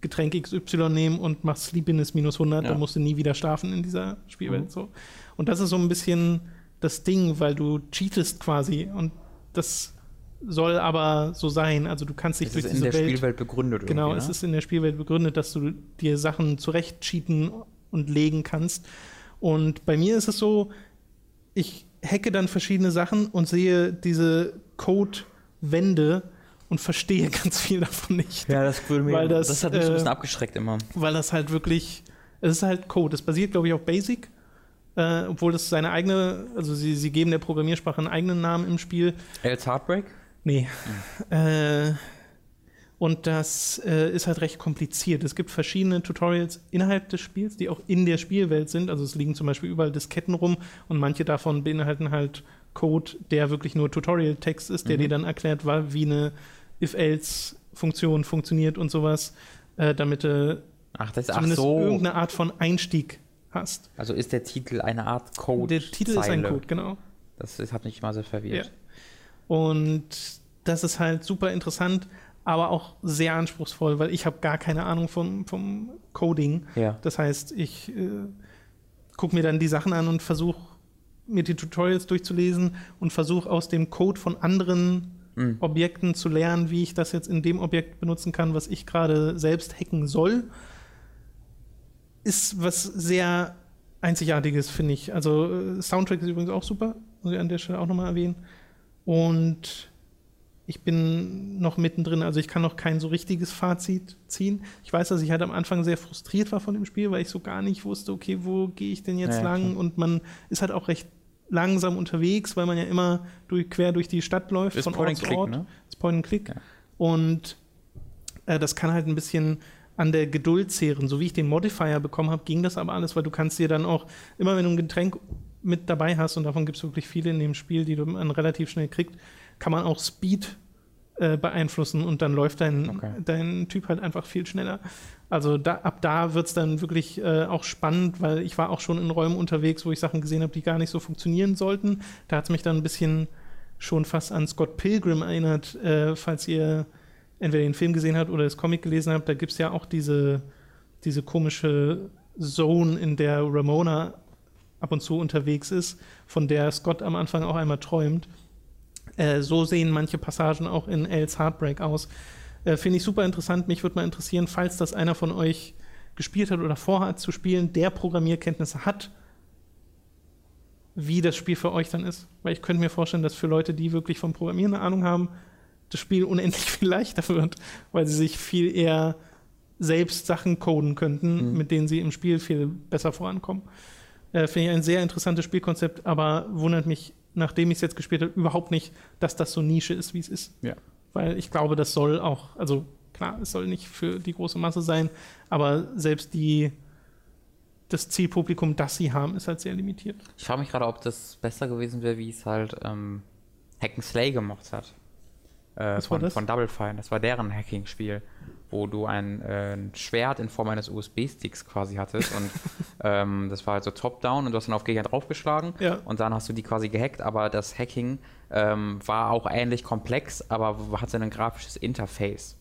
[SPEAKER 1] Getränk XY nehmen und machst Sleepiness minus 100,
[SPEAKER 2] Ja.
[SPEAKER 1] dann musst du nie wieder schlafen in dieser Spielwelt. So. Und das ist so ein bisschen das Ding, weil du cheatest quasi und das soll aber so sein. Also du kannst dich
[SPEAKER 2] Es
[SPEAKER 1] durch
[SPEAKER 2] ist in
[SPEAKER 1] diese
[SPEAKER 2] der
[SPEAKER 1] Welt
[SPEAKER 2] Spielwelt begründet
[SPEAKER 1] Genau,
[SPEAKER 2] irgendwie,
[SPEAKER 1] es
[SPEAKER 2] ne?
[SPEAKER 1] ist in der Spielwelt begründet, dass du dir Sachen zurecht cheaten und legen kannst. Und bei mir ist es so, ich hacke dann verschiedene Sachen und sehe diese Code-Wände und verstehe ganz viel davon nicht.
[SPEAKER 2] Ja, das würde mir,
[SPEAKER 1] Weil das,
[SPEAKER 2] das, hat mich so ein
[SPEAKER 1] äh,
[SPEAKER 2] bisschen abgeschreckt immer.
[SPEAKER 1] Weil das halt wirklich, es ist halt Code. Es basiert, glaube ich, auf Basic. Äh, obwohl das seine eigene, also sie, sie geben der Programmiersprache einen eigenen Namen im Spiel.
[SPEAKER 2] Els Heartbreak?
[SPEAKER 1] Nee. Äh, und das äh, ist halt recht kompliziert. Es gibt verschiedene Tutorials innerhalb des Spiels, die auch in der Spielwelt sind. Also es liegen zum Beispiel überall Disketten rum und manche davon beinhalten halt Code, der wirklich nur Tutorial-Text ist, der
[SPEAKER 2] Mhm.
[SPEAKER 1] dir dann erklärt, wie eine If-Else-Funktion funktioniert und sowas, äh, damit du
[SPEAKER 2] Ach, das ist ach
[SPEAKER 1] zumindest
[SPEAKER 2] so.
[SPEAKER 1] irgendeine Art von Einstieg hast.
[SPEAKER 2] Also ist der Titel eine Art Code.
[SPEAKER 1] Der Titel ist ein
[SPEAKER 2] Zeile.
[SPEAKER 1] Code, genau.
[SPEAKER 2] Das hat mich mal sehr verwirrt.
[SPEAKER 1] Und das ist halt super interessant, aber auch sehr anspruchsvoll, weil ich habe gar keine Ahnung vom, vom Coding.
[SPEAKER 2] Ja.
[SPEAKER 1] Das heißt, ich äh, gucke mir dann die Sachen an und versuche mir die Tutorials durchzulesen und versuche aus dem Code von anderen
[SPEAKER 2] Mhm.
[SPEAKER 1] Objekten zu lernen, wie ich das jetzt in dem Objekt benutzen kann, was ich gerade selbst hacken soll. Ist was sehr Einzigartiges, finde ich. Also äh, Soundtrack ist übrigens auch super, muss ich an der Stelle auch nochmal erwähnen. Und Ich bin noch mittendrin, also ich kann noch kein so richtiges Fazit ziehen. Ich weiß, dass ich halt am Anfang sehr frustriert war von dem Spiel, weil ich so gar nicht wusste, okay, wo gehe ich denn jetzt
[SPEAKER 2] Ja,
[SPEAKER 1] lang?
[SPEAKER 2] klar.
[SPEAKER 1] Und man ist halt auch recht langsam unterwegs, weil man ja immer durch, quer durch die Stadt läuft,
[SPEAKER 2] Ist
[SPEAKER 1] von Ort zu Ort.
[SPEAKER 2] ne?
[SPEAKER 1] Das Point and Click.
[SPEAKER 2] Ja.
[SPEAKER 1] Und äh, das kann halt ein bisschen an der Geduld zehren. So wie ich den Modifier bekommen habe, ging das aber alles, weil du kannst dir dann auch, immer wenn du ein Getränk mit dabei hast, und davon gibt es wirklich viele in dem Spiel, die du relativ schnell kriegt, kann man auch Speed äh, beeinflussen und dann läuft dein,
[SPEAKER 2] Okay.
[SPEAKER 1] dein Typ halt einfach viel schneller. Also da, ab da wird es dann wirklich äh, auch spannend, weil ich war auch schon in Räumen unterwegs, wo ich Sachen gesehen habe, die gar nicht so funktionieren sollten. Da hat es mich dann ein bisschen schon fast an Scott Pilgrim erinnert, äh, falls ihr entweder den Film gesehen habt oder das Comic gelesen habt. Da gibt es ja auch diese, diese komische Zone, in der Ramona ab und zu unterwegs ist, von der Scott am Anfang auch einmal träumt. Äh, so sehen manche Passagen auch in Els Heartbreak aus. Äh, Finde ich super interessant. Mich würde mal interessieren, falls das einer von euch gespielt hat oder vorhat zu spielen, der Programmierkenntnisse hat, wie das Spiel für euch dann ist. Weil ich könnte mir vorstellen, dass für Leute, die wirklich vom Programmieren eine Ahnung haben, das Spiel unendlich viel leichter wird, weil sie sich viel eher selbst Sachen coden könnten,
[SPEAKER 2] Mhm.
[SPEAKER 1] mit denen sie im Spiel viel besser vorankommen. Äh, Finde ich ein sehr interessantes Spielkonzept, aber wundert mich, nachdem ich es jetzt gespielt habe, überhaupt nicht, dass das so Nische ist, wie es ist.
[SPEAKER 2] Ja.
[SPEAKER 1] Weil ich glaube, das soll auch, also klar, es soll nicht für die große Masse sein, aber selbst die, das Zielpublikum, das sie haben, ist halt sehr limitiert.
[SPEAKER 2] Ich frage mich gerade, ob das besser gewesen wäre, wie es halt ähm, Hack Slay gemacht hat. Äh,
[SPEAKER 1] Was war
[SPEAKER 2] von,
[SPEAKER 1] das?
[SPEAKER 2] von Double Fine. Das war deren Hacking-Spiel, wo du ein, äh, ein Schwert in Form eines USB-Sticks quasi hattest. und ähm, das war halt so top-down und du hast dann auf Gegner draufgeschlagen.
[SPEAKER 1] Ja.
[SPEAKER 2] Und dann hast du die quasi gehackt, aber das Hacking ähm, war auch ähnlich komplex, aber hatte ein grafisches Interface.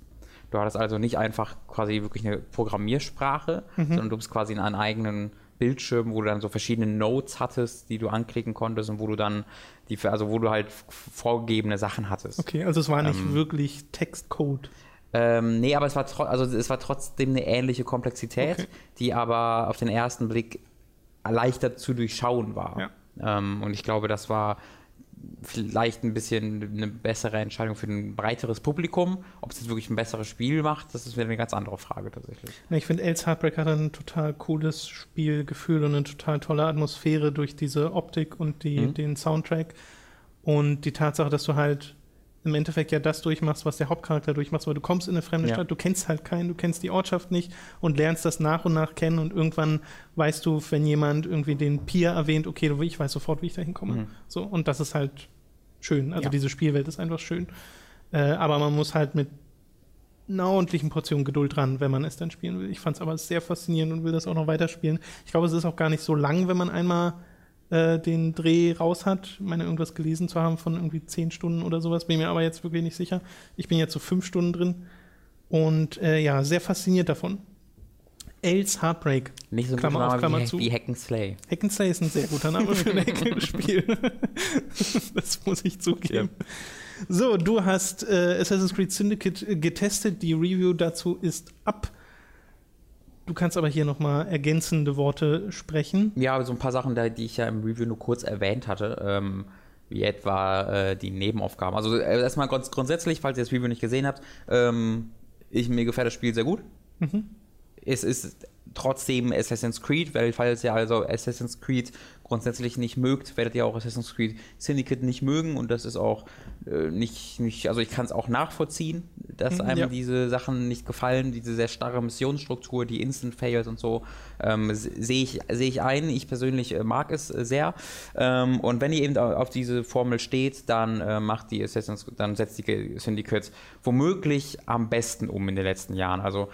[SPEAKER 2] Du hattest also nicht einfach quasi wirklich eine Programmiersprache, sondern du bist quasi in einem eigenen Bildschirm, wo du dann so verschiedene Nodes hattest, die du anklicken konntest und wo du dann die, also wo du halt vorgegebene Sachen hattest.
[SPEAKER 1] Okay, also es war nicht
[SPEAKER 2] Ähm,
[SPEAKER 1] wirklich Textcode.
[SPEAKER 2] Ähm, nee, aber es war, also es war trotzdem eine ähnliche Komplexität,
[SPEAKER 1] Okay.
[SPEAKER 2] die aber auf den ersten Blick leichter zu durchschauen war. Ähm, und ich glaube, das war vielleicht ein bisschen eine bessere Entscheidung für ein breiteres Publikum. Ob es jetzt wirklich ein besseres Spiel macht, das ist wieder eine ganz andere Frage tatsächlich.
[SPEAKER 1] Ja, Ich finde, Els Heartbreak hat ein total cooles Spielgefühl und eine total tolle Atmosphäre durch diese Optik und die,
[SPEAKER 2] Mhm.
[SPEAKER 1] den Soundtrack. Und die Tatsache, dass du halt im Endeffekt ja das durchmachst, was der Hauptcharakter durchmacht, weil du kommst in eine fremde
[SPEAKER 2] Ja.
[SPEAKER 1] Stadt, du kennst halt keinen, du kennst die Ortschaft nicht und lernst das nach und nach kennen und irgendwann weißt du, wenn jemand irgendwie den Pier erwähnt, okay, ich weiß sofort, wie ich da hinkomme.
[SPEAKER 2] Mhm.
[SPEAKER 1] So, und das ist halt schön. Also
[SPEAKER 2] Ja.
[SPEAKER 1] diese Spielwelt ist einfach schön. Äh, aber man muss halt mit einer ordentlichen Portion Geduld dran, wenn man es dann spielen will. Ich fand es aber sehr faszinierend und will das auch noch weiterspielen. Ich glaube, es ist auch gar nicht so lang, wenn man einmal äh, den Dreh raus hat. Ich meine, irgendwas gelesen zu haben von irgendwie zehn Stunden oder sowas, bin mir aber jetzt wirklich nicht sicher. Ich bin jetzt so fünf Stunden drin und äh, ja, sehr fasziniert davon. Els Heartbreak.
[SPEAKER 2] Nicht so ein
[SPEAKER 1] Klammer
[SPEAKER 2] guter
[SPEAKER 1] auf, Klammer
[SPEAKER 2] wie,
[SPEAKER 1] zu.
[SPEAKER 2] wie Hack and Slay.
[SPEAKER 1] Hack and Slay ist ein sehr guter Name für ein Hack-Spiel. das muss ich zugeben. So, du hast äh, Assassin's Creed Syndicate getestet. Die Review dazu ist ab. Du kannst aber hier nochmal ergänzende Worte sprechen.
[SPEAKER 2] Ja, so ein paar Sachen, da- die ich ja im Review nur kurz erwähnt hatte, ähm, wie etwa äh, die Nebenaufgaben. Also äh, erstmal ganz grundsätzlich, falls ihr das Review nicht gesehen habt, ähm, ich, mir gefällt das Spiel sehr gut. Es ist trotzdem Assassin's Creed, weil falls ihr also Assassin's Creed grundsätzlich nicht mögt, werdet ihr auch Assassin's Creed Syndicate nicht mögen und das ist auch äh, nicht, nicht, also ich kann es auch nachvollziehen, dass
[SPEAKER 1] Mhm,
[SPEAKER 2] einem
[SPEAKER 1] ja.
[SPEAKER 2] diese Sachen nicht gefallen, diese sehr starre Missionsstruktur, die Instant Fails und so, ähm, se- sehe ich, sehe ich ein. Ich persönlich äh, mag es äh, sehr. Ähm, und wenn ihr eben au- auf diese Formel steht, dann äh, macht die Assassin's, dann setzt die Syndicate womöglich am besten um in den letzten Jahren. Also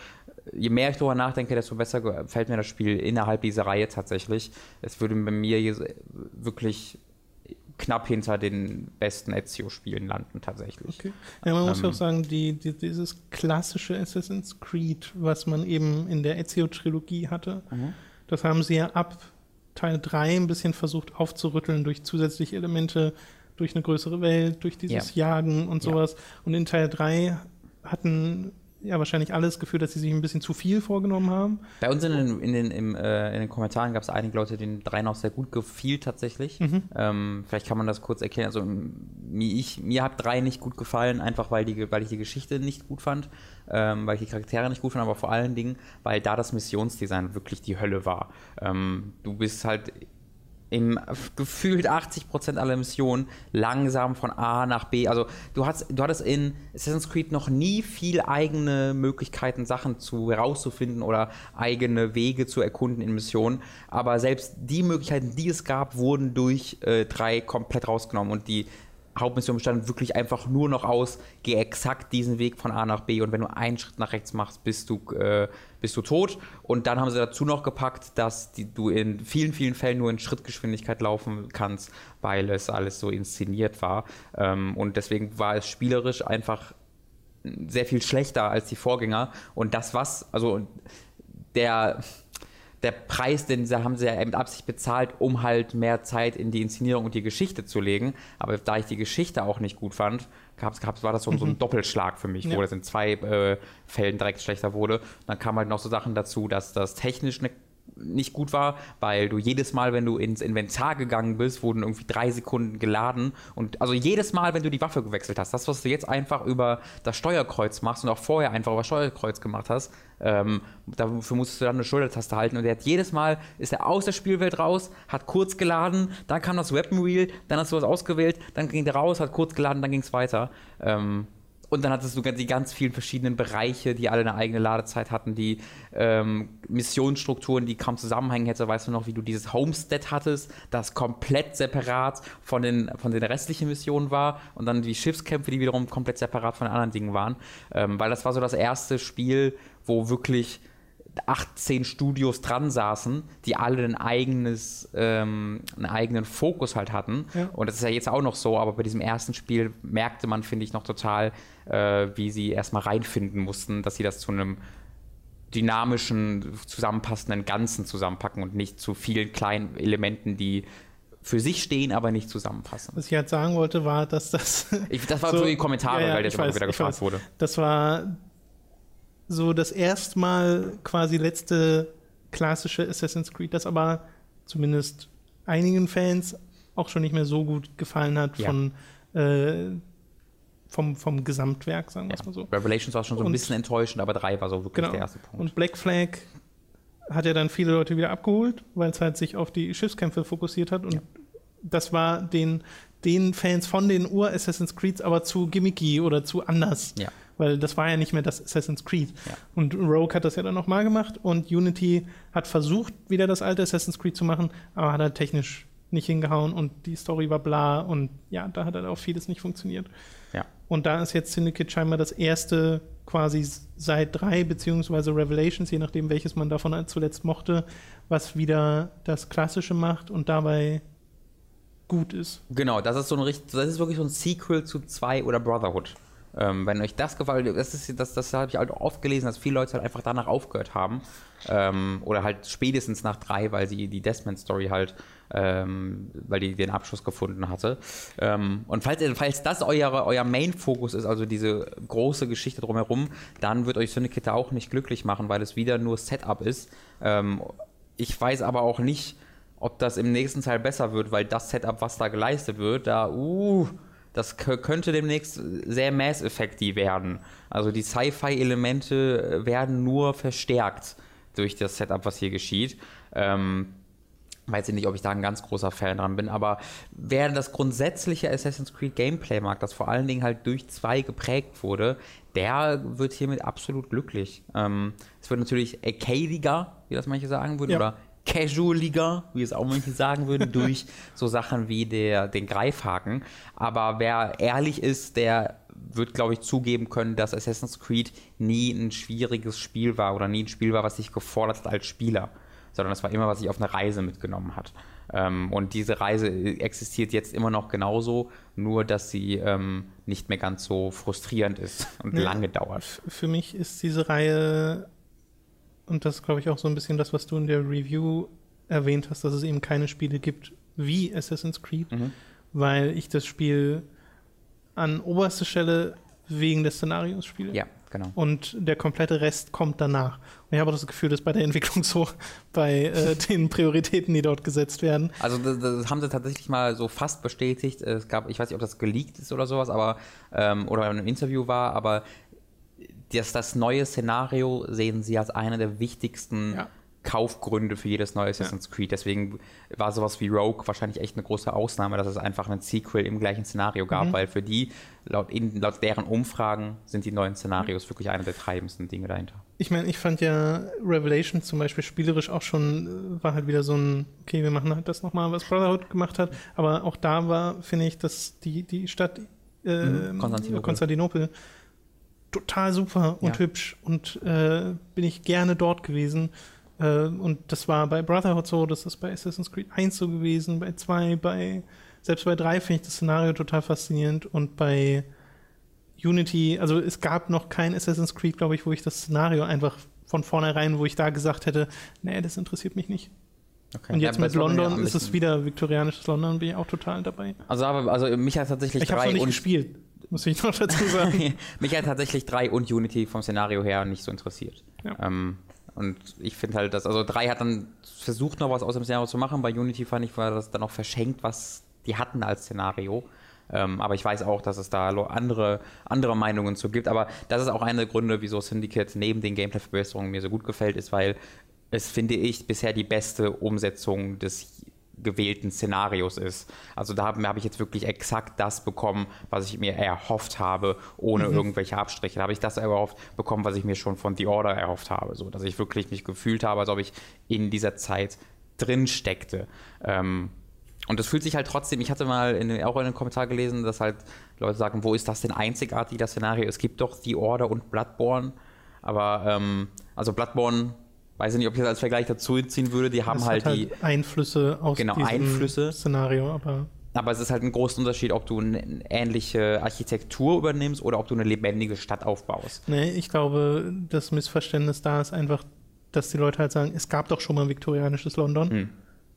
[SPEAKER 2] je mehr ich darüber nachdenke, desto besser gefällt mir das Spiel innerhalb dieser Reihe tatsächlich. Es würde bei mir wirklich knapp hinter den besten Ezio-Spielen landen tatsächlich.
[SPEAKER 1] Okay. Ja, man muss ja
[SPEAKER 2] Ähm.
[SPEAKER 1] auch sagen, die, die, dieses klassische Assassin's Creed, was man eben in der Ezio-Trilogie hatte, das haben sie ja ab Teil 3 ein bisschen versucht aufzurütteln durch zusätzliche Elemente, durch eine größere Welt, durch dieses Jagen und
[SPEAKER 2] Ja.
[SPEAKER 1] sowas. Und in Teil 3 hatten ja wahrscheinlich alles geführt, dass sie sich ein bisschen zu viel vorgenommen haben.
[SPEAKER 2] Bei uns in den, in den, im, äh, in den Kommentaren gab es einige Leute, denen drei noch sehr gut gefiel tatsächlich. Mhm. Ähm, vielleicht kann man das kurz erklären. Also mir, ich, mir hat drei nicht gut gefallen, einfach weil, die, weil ich die Geschichte nicht gut fand, ähm, weil ich die Charaktere nicht gut fand, aber vor allen Dingen, weil da das Missionsdesign wirklich die Hölle war. Ähm, du bist halt im gefühlt 80% aller Missionen langsam von A nach B. Also du, hast, du hattest in Assassin's Creed noch nie viel eigene Möglichkeiten, Sachen zu herauszufinden oder eigene Wege zu erkunden in Missionen. Aber selbst die Möglichkeiten, die es gab, wurden durch äh, drei komplett rausgenommen und die Hauptmission bestand wirklich einfach nur noch aus, geh exakt diesen Weg von A nach B und wenn du einen Schritt nach rechts machst, bist du, äh, bist du tot. Und dann haben sie dazu noch gepackt, dass die, du in vielen, vielen Fällen nur in Schrittgeschwindigkeit laufen kannst, weil es alles so inszeniert war. Ähm, und deswegen war es spielerisch einfach sehr viel schlechter als die Vorgänger. Und das was, also der der Preis, den sie haben sie ja mit Absicht bezahlt, um halt mehr Zeit in die Inszenierung und die Geschichte zu legen. Aber da ich die Geschichte auch nicht gut fand, gab's, gab's, war das so, mhm. so ein mhm. Doppelschlag für mich, ja. wo das in zwei äh, Fällen direkt schlechter wurde. Und dann kamen halt noch so Sachen dazu, dass das technisch eine nicht gut war, weil du jedes Mal, wenn du ins Inventar gegangen bist, wurden irgendwie drei Sekunden geladen und also jedes Mal, wenn du die Waffe gewechselt hast, das, was du jetzt einfach über das Steuerkreuz machst und auch vorher einfach über Steuerkreuz gemacht hast, ähm, dafür musstest du dann eine Schultertaste halten und der hat jedes Mal, ist er aus der Spielwelt raus, hat kurz geladen, dann kam das Weapon Wheel, dann hast du was ausgewählt, dann ging der raus, hat kurz geladen, dann ging es weiter. Ähm, und dann hattest du die ganz vielen verschiedenen Bereiche, die alle eine eigene Ladezeit hatten, die ähm, Missionsstrukturen, die kaum zusammenhängen hätte. Weißt du noch, wie du dieses Homestead hattest, das komplett separat von den, von den restlichen Missionen war und dann die Schiffskämpfe, die wiederum komplett separat von den anderen Dingen waren. Ähm, weil das war so das erste Spiel, wo wirklich 18 Studios dran saßen, die alle ein eigenes, ähm, einen eigenen Fokus halt hatten. Ja. Und das ist ja jetzt auch noch so, aber bei diesem ersten Spiel merkte man, finde ich, noch total, äh, wie sie erstmal reinfinden mussten, dass sie das zu einem dynamischen, zusammenpassenden Ganzen zusammenpacken und nicht zu vielen kleinen Elementen, die für sich stehen, aber nicht zusammenpassen.
[SPEAKER 1] Was ich halt sagen wollte, war, dass das.
[SPEAKER 2] Ich, das war so, für die Kommentare, ja, ja, weil das immer wieder gefragt wurde.
[SPEAKER 1] Das war so das erstmal quasi letzte klassische Assassin's Creed, das aber zumindest einigen Fans auch schon nicht mehr so gut gefallen hat ja. von äh, vom, vom Gesamtwerk, sagen wir ja. es mal so.
[SPEAKER 2] Revelations war schon so ein und, bisschen enttäuschend, aber drei war so wirklich genau. der erste Punkt.
[SPEAKER 1] Und Black Flag hat ja dann viele Leute wieder abgeholt, weil es halt sich auf die Schiffskämpfe fokussiert hat und ja. das war den, den Fans von den Ur-Assassin's Creeds aber zu gimmicky oder zu anders. Ja weil das war ja nicht mehr das Assassin's Creed. Ja. Und Rogue hat das ja dann nochmal gemacht und Unity hat versucht, wieder das alte Assassin's Creed zu machen, aber hat halt technisch nicht hingehauen und die Story war bla und ja, da hat halt auch vieles nicht funktioniert. Ja. Und da ist jetzt Syndicate scheinbar das erste quasi seit drei, beziehungsweise Revelations, je nachdem, welches man davon zuletzt mochte, was wieder das Klassische macht und dabei gut ist.
[SPEAKER 2] Genau, das ist so ein das ist wirklich so ein Sequel zu 2 oder Brotherhood. Ähm, wenn euch das gefällt, das, das, das habe ich halt oft gelesen, dass viele Leute halt einfach danach aufgehört haben. Ähm, oder halt spätestens nach drei, weil sie die Desmond-Story halt, ähm, weil die den Abschluss gefunden hatte. Ähm, und falls, falls das eure, euer Main-Fokus ist, also diese große Geschichte drumherum, dann wird euch Syndicate auch nicht glücklich machen, weil es wieder nur Setup ist. Ähm, ich weiß aber auch nicht, ob das im nächsten Teil besser wird, weil das Setup, was da geleistet wird, da, uh, das könnte demnächst sehr Mass Effecty werden. Also die Sci-Fi-Elemente äh, werden nur verstärkt durch das Setup, was hier geschieht. Ähm, weiß ich nicht, ob ich da ein ganz großer Fan dran bin, aber wer das grundsätzliche Assassin's Creed Gameplay mag, das vor allen Dingen halt durch zwei geprägt wurde, der wird hiermit absolut glücklich. Ähm, es wird natürlich arcadiger, wie das manche sagen würden, ja. oder casualiger, wie es auch manche sagen würden, durch so Sachen wie der, den Greifhaken. Aber wer ehrlich ist, der wird, glaube ich, zugeben können, dass Assassin's Creed nie ein schwieriges Spiel war oder nie ein Spiel war, was sich gefordert hat als Spieler, sondern es war immer, was sich auf eine Reise mitgenommen hat. Ähm, und diese Reise existiert jetzt immer noch genauso, nur dass sie ähm, nicht mehr ganz so frustrierend ist und nee, lange dauert.
[SPEAKER 1] Für mich ist diese Reihe und das ist, glaube ich, auch so ein bisschen das, was du in der Review erwähnt hast, dass es eben keine Spiele gibt wie Assassin's Creed, mhm. weil ich das Spiel an oberster Stelle wegen des Szenarios spiele.
[SPEAKER 2] Ja, genau.
[SPEAKER 1] Und der komplette Rest kommt danach. Und ich habe das Gefühl, dass bei der Entwicklung so bei äh, den Prioritäten, die dort gesetzt werden.
[SPEAKER 2] Also das, das, haben sie tatsächlich mal so fast bestätigt. Es gab, ich weiß nicht, ob das geleakt ist oder sowas, aber ähm, oder in einem Interview war, aber das, das neue Szenario sehen sie als eine der wichtigsten
[SPEAKER 1] Ja.
[SPEAKER 2] Kaufgründe für jedes neue Assassin's Creed. Deswegen war sowas wie Rogue wahrscheinlich echt eine große Ausnahme, dass es einfach ein Sequel im gleichen Szenario gab, weil für die, laut, in, laut deren Umfragen, sind die neuen Szenarios wirklich eine der treibendsten Dinge dahinter.
[SPEAKER 1] Ich meine, ich fand ja Revelation zum Beispiel spielerisch auch schon, äh, war halt wieder so ein, okay, wir machen halt das nochmal, was Brotherhood gemacht hat. Aber auch da war, finde ich, dass die, die Stadt äh,
[SPEAKER 2] Mhm, Konstantinopel.
[SPEAKER 1] Konstantinopel total super und
[SPEAKER 2] Ja.
[SPEAKER 1] hübsch und äh, bin ich gerne dort gewesen. Äh, und das war bei Brotherhood so, das ist bei Assassin's Creed 1 so gewesen, bei 2, bei selbst bei 3 finde ich das Szenario total faszinierend und bei Unity, also es gab noch kein Assassin's Creed, glaube ich, wo ich das Szenario einfach von vornherein, wo ich da gesagt hätte, nee, das interessiert mich nicht.
[SPEAKER 2] Okay.
[SPEAKER 1] Und jetzt
[SPEAKER 2] Ja,
[SPEAKER 1] mit London ist es wieder viktorianisches London, bin ich auch total dabei.
[SPEAKER 2] Also, aber, also mich hat tatsächlich
[SPEAKER 1] Ich
[SPEAKER 2] drei
[SPEAKER 1] nicht
[SPEAKER 2] und
[SPEAKER 1] gespielt, muss ich noch dazu sagen.
[SPEAKER 2] mich hat tatsächlich drei und Unity vom Szenario her nicht so interessiert.
[SPEAKER 1] Ja.
[SPEAKER 2] Ähm, und ich finde halt, dass, also drei hat dann versucht, noch was aus dem Szenario zu machen. Bei Unity fand ich, war das dann auch verschenkt, was die hatten als Szenario. Ähm, aber ich weiß auch, dass es da andere, andere Meinungen zu gibt. Aber das ist auch einer der Gründe, wieso Syndicate neben den Gameplay-Verbesserungen mir so gut gefällt, ist, weil es, finde ich, bisher die beste Umsetzung des gewählten Szenarios ist. Also da habe hab ich jetzt wirklich exakt das bekommen, was ich mir erhofft habe, ohne irgendwelche Abstriche. Da habe ich das erhofft bekommen, was ich mir schon von The Order erhofft habe. So, dass ich wirklich mich gefühlt habe, als ob ich in dieser Zeit drin steckte. Ähm, und das fühlt sich halt trotzdem, ich hatte mal in, auch in einem Kommentar gelesen, dass halt Leute sagen, wo ist das denn einzigartig, das Szenario? Es gibt doch The Order und Bloodborne. Aber, ähm, also Bloodborne, weiß ich nicht, ob ich das als Vergleich dazu ziehen würde, die haben halt,
[SPEAKER 1] hat
[SPEAKER 2] die,
[SPEAKER 1] Einflüsse aus
[SPEAKER 2] Genau,
[SPEAKER 1] diesem
[SPEAKER 2] Einflüsse.
[SPEAKER 1] Szenario, aber
[SPEAKER 2] aber es ist halt ein großer Unterschied, ob du eine ähnliche Architektur übernimmst oder ob du eine lebendige Stadt aufbaust.
[SPEAKER 1] nee, ich glaube, das Missverständnis da ist einfach, dass die Leute halt sagen, es gab doch schon mal viktorianisches London.
[SPEAKER 2] Hm.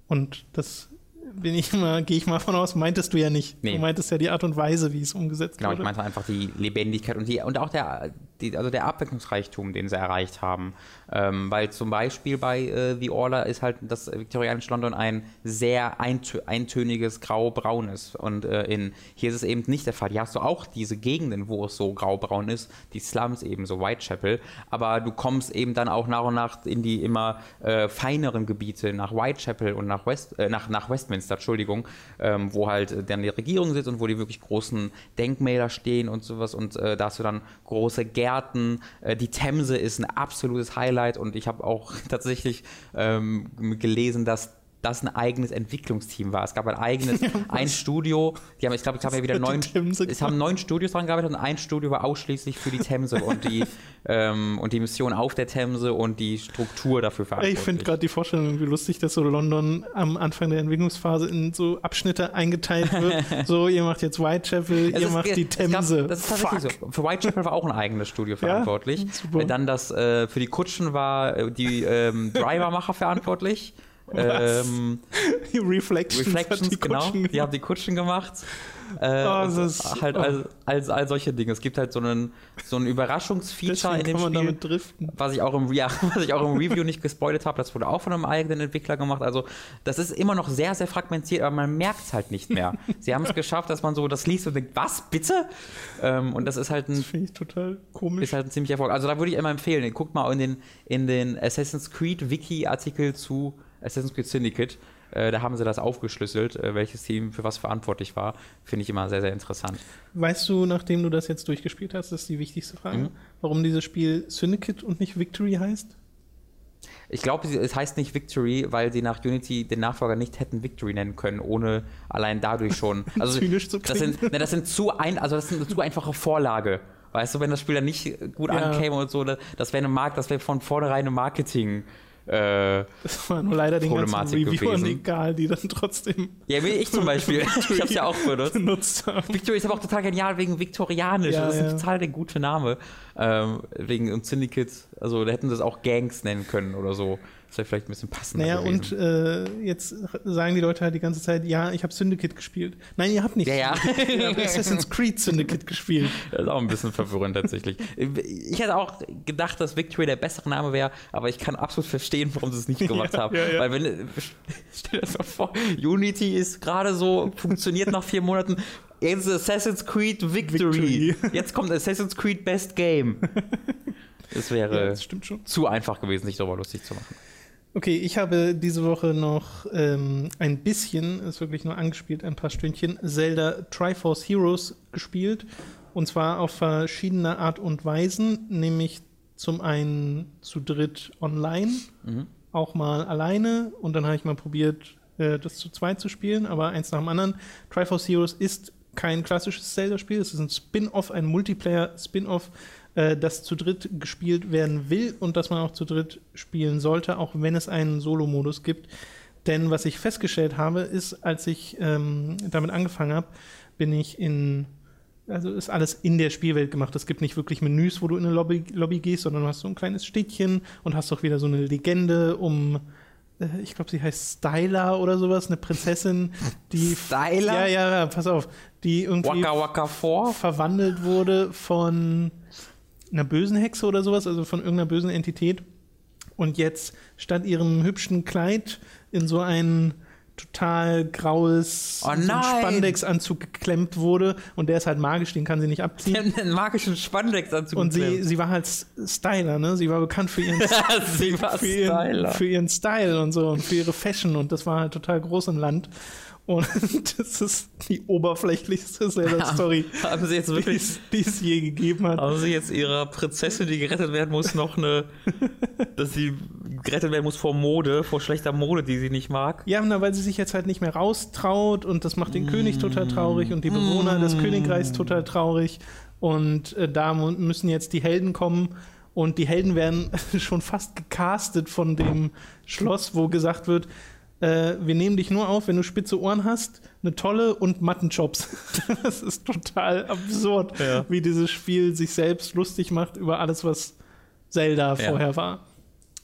[SPEAKER 1] Und das bin ich immer, gehe ich mal von aus, meintest du ja nicht.
[SPEAKER 2] Nee.
[SPEAKER 1] Du meintest ja die Art und Weise, wie es umgesetzt
[SPEAKER 2] Genau, ich
[SPEAKER 1] wurde.
[SPEAKER 2] meinte einfach die Lebendigkeit und, die, und auch der, die, also der Abwechslungsreichtum, den sie erreicht haben. Ähm, weil zum Beispiel bei äh, The Order ist halt das viktorianische London ein sehr eintö eintöniges grau-braunes. Und äh, in, hier ist es eben nicht der Fall. Hier hast du auch diese Gegenden, wo es so grau-braun ist, die Slums eben, so Whitechapel. Aber du kommst eben dann auch nach und nach in die immer äh, feineren Gebiete, nach Whitechapel und nach, West, äh, nach, nach Westminster, Entschuldigung, ähm, wo halt dann die Regierung sitzt und wo die wirklich großen Denkmäler stehen und sowas. Und äh, da hast du dann große Gärten. Äh, die Themse ist ein absolutes Highlight und ich habe auch tatsächlich ähm, gelesen, dass das ein eigenes Entwicklungsteam war. Es gab ein eigenes, ein Studio, die haben, ich glaube, ich habe ja wieder neun,
[SPEAKER 1] Themse
[SPEAKER 2] es haben neun Studios dran gearbeitet und ein Studio war ausschließlich für die Themse und die, ähm, und die Mission auf der Themse und die Struktur dafür verantwortlich.
[SPEAKER 1] Ich finde gerade die Vorstellung irgendwie lustig, dass so London am Anfang der Entwicklungsphase in so Abschnitte eingeteilt wird. so, ihr macht jetzt Whitechapel,
[SPEAKER 2] Es
[SPEAKER 1] ihr
[SPEAKER 2] ist-
[SPEAKER 1] macht die
[SPEAKER 2] es gab-
[SPEAKER 1] Themse.
[SPEAKER 2] das ist tatsächlich
[SPEAKER 1] Fuck.
[SPEAKER 2] so. Für Whitechapel war auch ein eigenes Studio verantwortlich. Äh, Dann das äh, für die Kutschen war äh, die ähm, Drivermacher verantwortlich. Ähm,
[SPEAKER 1] Die Reflections,
[SPEAKER 2] Reflections,
[SPEAKER 1] die
[SPEAKER 2] genau.
[SPEAKER 1] Kutschen
[SPEAKER 2] Die haben die Kutschen gemacht. Äh,
[SPEAKER 1] Oh, ist-
[SPEAKER 2] halt
[SPEAKER 1] oh.
[SPEAKER 2] all, all, all solche Dinge. Es gibt halt so einen, so einen Überraschungsfeature in dem
[SPEAKER 1] kann man
[SPEAKER 2] Spiel.
[SPEAKER 1] damit driften.
[SPEAKER 2] was ich auch im, ja, was ich auch im Review nicht gespoilt habe, das wurde auch von einem eigenen Entwickler gemacht. Also das ist immer noch sehr, sehr fragmentiert, aber man merkt es halt nicht mehr. Sie haben es geschafft, dass man so das liest und denkt, was, bitte? Ähm, und das ist halt ein
[SPEAKER 1] Das finde ich total komisch.
[SPEAKER 2] ist halt ein ziemlicher Erfolg. Also da würde ich immer empfehlen, guckt mal in den, in den Assassin's Creed Wiki-Artikel zu Assassin's Creed Syndicate. Äh, da haben sie das aufgeschlüsselt, äh, welches Team für was verantwortlich war. Finde ich immer sehr, sehr interessant.
[SPEAKER 1] Weißt du, nachdem du das jetzt durchgespielt hast, das ist die wichtigste Frage,
[SPEAKER 2] Mhm.
[SPEAKER 1] warum dieses Spiel Syndicate und nicht Victory heißt?
[SPEAKER 2] Ich glaube, es heißt nicht Victory, weil sie nach Unity den Nachfolger nicht hätten Victory nennen können, ohne allein dadurch schon. Also
[SPEAKER 1] Zynisch zu
[SPEAKER 2] das sind, ne, das sind zu ein, also das sind eine zu einfache Vorlage. Weißt du, wenn das Spiel dann nicht gut
[SPEAKER 1] Ja.
[SPEAKER 2] ankäme und so, das wäre eine Mark, das wäre von vornherein eine Marketing. Äh,
[SPEAKER 1] Das war nur leider den ganzen
[SPEAKER 2] Problematik
[SPEAKER 1] Reviewern
[SPEAKER 2] gewesen.
[SPEAKER 1] egal, die dann trotzdem
[SPEAKER 2] ja, wie ich zum Beispiel. ich hab's ja auch benutzt.
[SPEAKER 1] benutzt haben.
[SPEAKER 2] Victory ist aber auch total genial wegen viktorianisch.
[SPEAKER 1] Ja,
[SPEAKER 2] das ist
[SPEAKER 1] ja.
[SPEAKER 2] total der gute Name. Ähm, wegen und Syndicate, also da hätten sie es auch Gangs nennen können oder so. Das wäre vielleicht ein bisschen passender.
[SPEAKER 1] Naja,
[SPEAKER 2] gewesen.
[SPEAKER 1] und äh, jetzt sagen die Leute halt die ganze Zeit, ja, ich habe Syndicate gespielt. Nein, ihr habt nicht
[SPEAKER 2] Ja, ja.
[SPEAKER 1] Ihr habt Assassin's Creed Syndicate gespielt.
[SPEAKER 2] Das ist auch ein bisschen verwirrend tatsächlich. Ich hätte auch gedacht, dass Victory der bessere Name wäre, aber ich kann absolut verstehen, warum sie es nicht gemacht
[SPEAKER 1] Ja,
[SPEAKER 2] haben.
[SPEAKER 1] ja, ja.
[SPEAKER 2] Weil wenn, stell dir das mal vor, Unity ist gerade so, funktioniert nach vier Monaten. Jetzt ist Assassin's Creed Victory.
[SPEAKER 1] Victory.
[SPEAKER 2] Jetzt kommt Assassin's Creed Best Game. Das
[SPEAKER 1] Ja,
[SPEAKER 2] wäre
[SPEAKER 1] schon.
[SPEAKER 2] zu einfach gewesen, sich darüber lustig zu machen.
[SPEAKER 1] Okay, ich habe diese Woche noch ähm, ein bisschen, ist wirklich nur angespielt, ein paar Stündchen, Zelda Triforce Heroes gespielt. Und zwar auf verschiedene Art und Weisen, nämlich zum einen zu dritt online,
[SPEAKER 2] Mhm.
[SPEAKER 1] auch mal alleine. Und dann habe ich mal probiert, äh, das zu zweit zu spielen, aber eins nach dem anderen. Triforce Heroes ist kein klassisches Zelda-Spiel, es ist ein Spin-off, ein Multiplayer-Spin-off, äh, das zu dritt gespielt werden will und das man auch zu dritt spielen sollte, auch wenn es einen Solo-Modus gibt. Denn was ich festgestellt habe, ist, als ich ähm, damit angefangen habe, bin ich in, also ist alles in der Spielwelt gemacht. Es gibt nicht wirklich Menüs, wo du in eine Lobby, Lobby gehst, sondern du hast so ein kleines Städtchen und hast auch wieder so eine Legende um, äh, ich glaube, sie heißt Styla oder sowas, eine Prinzessin, die.
[SPEAKER 2] Styla?
[SPEAKER 1] Ja, ja, ja, pass auf. Die irgendwie
[SPEAKER 2] Waka Waka 4?
[SPEAKER 1] verwandelt wurde von einer bösen Hexe oder sowas, also von irgendeiner bösen Entität. Und jetzt statt ihrem hübschen Kleid in so ein total graues
[SPEAKER 2] Oh
[SPEAKER 1] so! Spandex-Anzug geklemmt wurde. Und der ist halt magisch, den kann sie nicht abziehen.
[SPEAKER 2] haben einen magischen Spandex-Anzug
[SPEAKER 1] Und sie,
[SPEAKER 2] geklemmt.
[SPEAKER 1] sie war halt Styler, ne? Sie war bekannt für ihren,
[SPEAKER 2] sie war
[SPEAKER 1] für, ihren, für ihren Style und so und für ihre Fashion. Und das war halt total groß im Land. Und das ist die oberflächlichste Zelda-Story,
[SPEAKER 2] Haben sie jetzt
[SPEAKER 1] die,
[SPEAKER 2] wirklich
[SPEAKER 1] es- die es je gegeben hat.
[SPEAKER 2] Haben sie jetzt ihrer Prinzessin, die gerettet werden muss, noch eine. dass sie gerettet werden muss vor Mode, vor schlechter Mode, die sie nicht mag?
[SPEAKER 1] Ja, na, weil sie sich jetzt halt nicht mehr raustraut und das macht den König total traurig und die Bewohner des Königreichs total traurig. Und äh, da müssen jetzt die Helden kommen und die Helden werden schon fast gecastet von dem Schloss, wo gesagt wird, äh, wir nehmen dich nur auf, wenn du spitze Ohren hast, eine tolle und Mattenjobs. das ist total absurd,
[SPEAKER 2] Ja.
[SPEAKER 1] wie dieses Spiel sich selbst lustig macht über alles, was Zelda
[SPEAKER 2] Ja.
[SPEAKER 1] vorher war.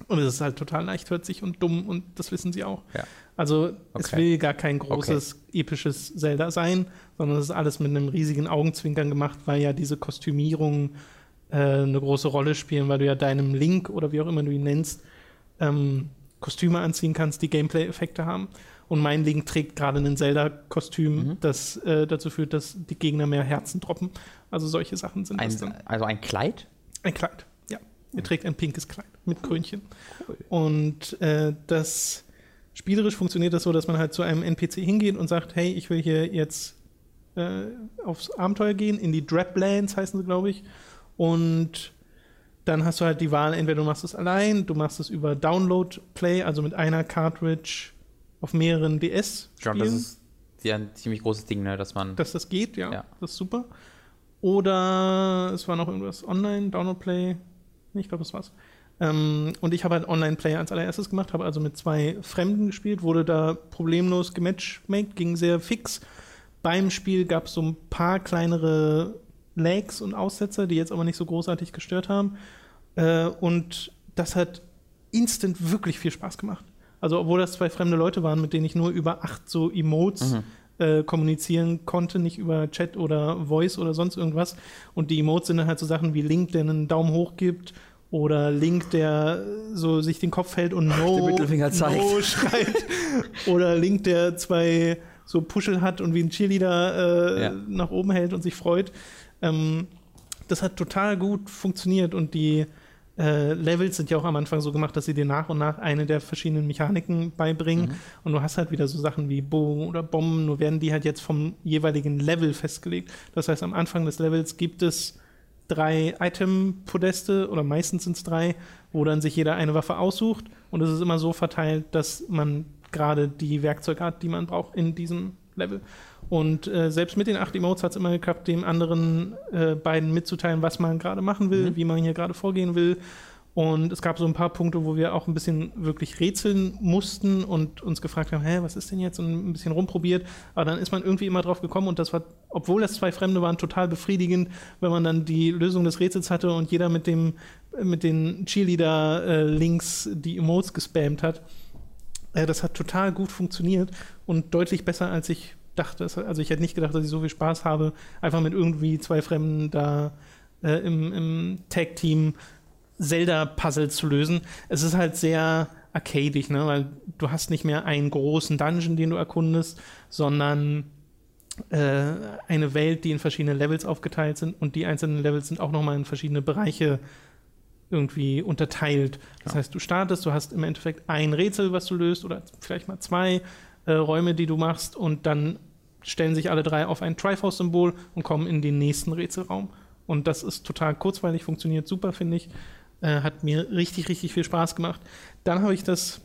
[SPEAKER 1] Und es ist halt total leichtherzig und dumm und das wissen sie auch.
[SPEAKER 2] Ja.
[SPEAKER 1] Also es
[SPEAKER 2] Okay.
[SPEAKER 1] will gar kein großes, episches Zelda sein, sondern es ist alles mit einem riesigen Augenzwinkern gemacht, weil ja diese Kostümierungen äh, eine große Rolle spielen, weil du ja deinem Link oder wie auch immer du ihn nennst, ähm, Kostüme anziehen kannst, die Gameplay-Effekte haben. Und mein Link trägt gerade ein Zelda-Kostüm,
[SPEAKER 2] Mhm.
[SPEAKER 1] das äh, dazu führt, dass die Gegner mehr Herzen droppen. Also solche Sachen sind das dann.
[SPEAKER 2] Ein, also ein Kleid?
[SPEAKER 1] Ein Kleid, ja. Er trägt ein pinkes Kleid mit Krönchen. Und äh, das spielerisch funktioniert das so, dass man halt zu einem NPC hingeht und sagt, hey, ich will hier jetzt äh, aufs Abenteuer gehen, in die Draplands heißen sie, glaube ich. Und dann hast du halt die Wahl, entweder du machst es allein, du machst es über Download Play, also mit einer Cartridge auf mehreren DS.
[SPEAKER 2] Schon, das ist ja ein ziemlich großes Ding, ne, dass man.
[SPEAKER 1] dass das geht, ja,
[SPEAKER 2] Ja.
[SPEAKER 1] das ist super. Oder es war noch irgendwas online, Download Play. Ich glaube, das war's. Ähm, und ich habe halt Online Play als allererstes gemacht, habe also mit zwei Fremden gespielt, wurde da problemlos gematchmaked, ging sehr fix. Beim Spiel gab es so ein paar kleinere Lags und Aussetzer, die jetzt aber nicht so großartig gestört haben. Äh, und das hat instant wirklich viel Spaß gemacht. Also, obwohl das zwei fremde Leute waren, mit denen ich nur über acht so Emotes
[SPEAKER 2] Mhm.
[SPEAKER 1] äh, kommunizieren konnte, nicht über Chat oder Voice oder sonst irgendwas. Und die Emotes sind dann halt so Sachen wie Link, der einen Daumen hoch gibt oder Link, der so sich den Kopf hält und No,
[SPEAKER 2] Den Mittelfinger zeigt.
[SPEAKER 1] no schreit. oder Link, der zwei so Puschel hat und wie ein Cheerleader äh,
[SPEAKER 2] Ja.
[SPEAKER 1] nach oben hält und sich freut. Ähm, das hat total gut funktioniert und die äh, Levels sind ja auch am Anfang so gemacht, dass sie dir nach und nach eine der verschiedenen Mechaniken beibringen.
[SPEAKER 2] Mhm.
[SPEAKER 1] Und du hast halt wieder so Sachen wie Bogen oder Bomben, nur werden die halt jetzt vom jeweiligen Level festgelegt. Das heißt, am Anfang des Levels gibt es drei Item-Podeste oder meistens sind es drei, wo dann sich jeder eine Waffe aussucht. Und es ist immer so verteilt, dass man gerade die Werkzeuge hat, die man braucht in diesem Level. Und äh, selbst mit den acht Emotes hat es immer geklappt, dem anderen äh, beiden mitzuteilen, was man gerade machen will,
[SPEAKER 2] Mhm.
[SPEAKER 1] wie man hier gerade vorgehen will. Und es gab so ein paar Punkte, wo wir auch ein bisschen wirklich rätseln mussten und uns gefragt haben, hä, was ist denn jetzt? Und ein bisschen rumprobiert. Aber dann ist man irgendwie immer drauf gekommen und das war, obwohl das zwei Fremde waren, total befriedigend, wenn man dann die Lösung des Rätsels hatte und jeder mit dem, mit den Cheerleader-Links äh, die Emotes gespammt hat. Äh, das hat total gut funktioniert und deutlich besser, als ich dachte. Also ich hätte nicht gedacht, dass ich so viel Spaß habe, einfach mit irgendwie zwei Fremden da äh, im, im Tag-Team Zelda-Puzzle zu lösen. Es ist halt sehr arcadig, ne? weil du hast nicht mehr einen großen Dungeon, den du erkundest, sondern äh, eine Welt, die in verschiedene Levels aufgeteilt sind und die einzelnen Levels sind auch nochmal in verschiedene Bereiche irgendwie unterteilt. Das ja. heißt, du startest, du hast im Endeffekt ein Rätsel, was du löst oder vielleicht mal zwei äh, Räume, die du machst und dann stellen sich alle drei auf ein Triforce-Symbol und kommen in den nächsten Rätselraum. Und das ist total kurzweilig, funktioniert super, finde ich. Äh, hat mir richtig, richtig viel Spaß gemacht. Dann habe ich das,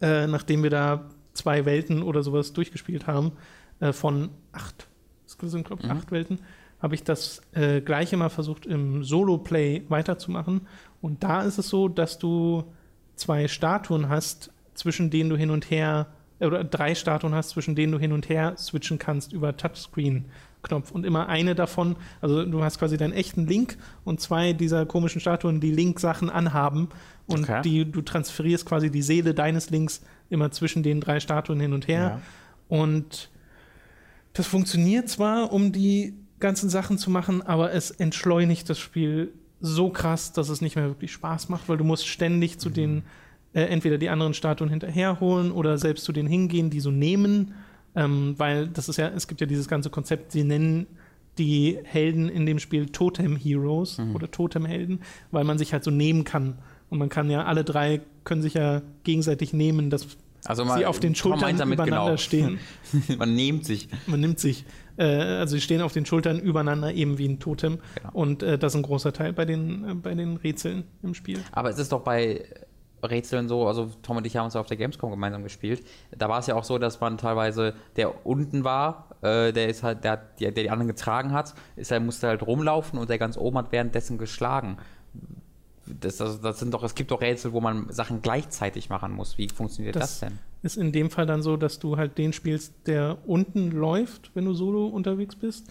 [SPEAKER 1] äh, nachdem wir da zwei Welten oder sowas durchgespielt haben, äh, von acht, das sind glaube ich mhm. acht Welten, habe ich das äh, gleiche mal versucht im Solo-Play weiterzumachen. Und da ist es so, dass du zwei Statuen hast, zwischen denen du hin und her, oder drei Statuen hast, zwischen denen du hin und her switchen kannst über Touchscreen. Knopf und immer eine davon, also du hast quasi deinen echten Link und zwei dieser komischen Statuen, die Link-Sachen anhaben und okay. die, du transferierst quasi die Seele deines Links immer zwischen den drei Statuen hin und her. Ja. Und das funktioniert zwar, um die ganzen Sachen zu machen, aber es entschleunigt das Spiel so krass, dass es nicht mehr wirklich Spaß macht, weil du musst ständig zu mhm. den äh, entweder die anderen Statuen hinterherholen oder selbst zu denen hingehen, die so nehmen ähm, weil das ist ja, es gibt ja dieses ganze Konzept, sie nennen die Helden in dem Spiel Totem Heroes mhm. oder Totem Helden, weil man sich halt so nehmen kann. Und man kann ja, alle drei können sich ja gegenseitig nehmen, dass also sie auf den Schultern übereinander genau. stehen.
[SPEAKER 2] man nimmt sich.
[SPEAKER 1] Man nimmt sich. Äh, also sie stehen auf den Schultern übereinander, eben wie ein Totem. Genau. Und äh, das ist ein großer Teil bei den, äh, bei den Rätseln im Spiel.
[SPEAKER 2] Aber es ist doch bei Rätseln so, also Tom und ich haben uns auf der Gamescom gemeinsam gespielt. Da war es ja auch so, dass man teilweise, der unten war, äh, der ist halt, der, der, der die anderen getragen hat, ist er musste halt rumlaufen und der ganz oben hat währenddessen geschlagen. Das, also, das sind doch, es gibt doch Rätsel, wo man Sachen gleichzeitig machen muss. Wie funktioniert das, das denn?
[SPEAKER 1] Ist in dem Fall dann so, dass du halt den spielst, der unten läuft, wenn du solo unterwegs bist,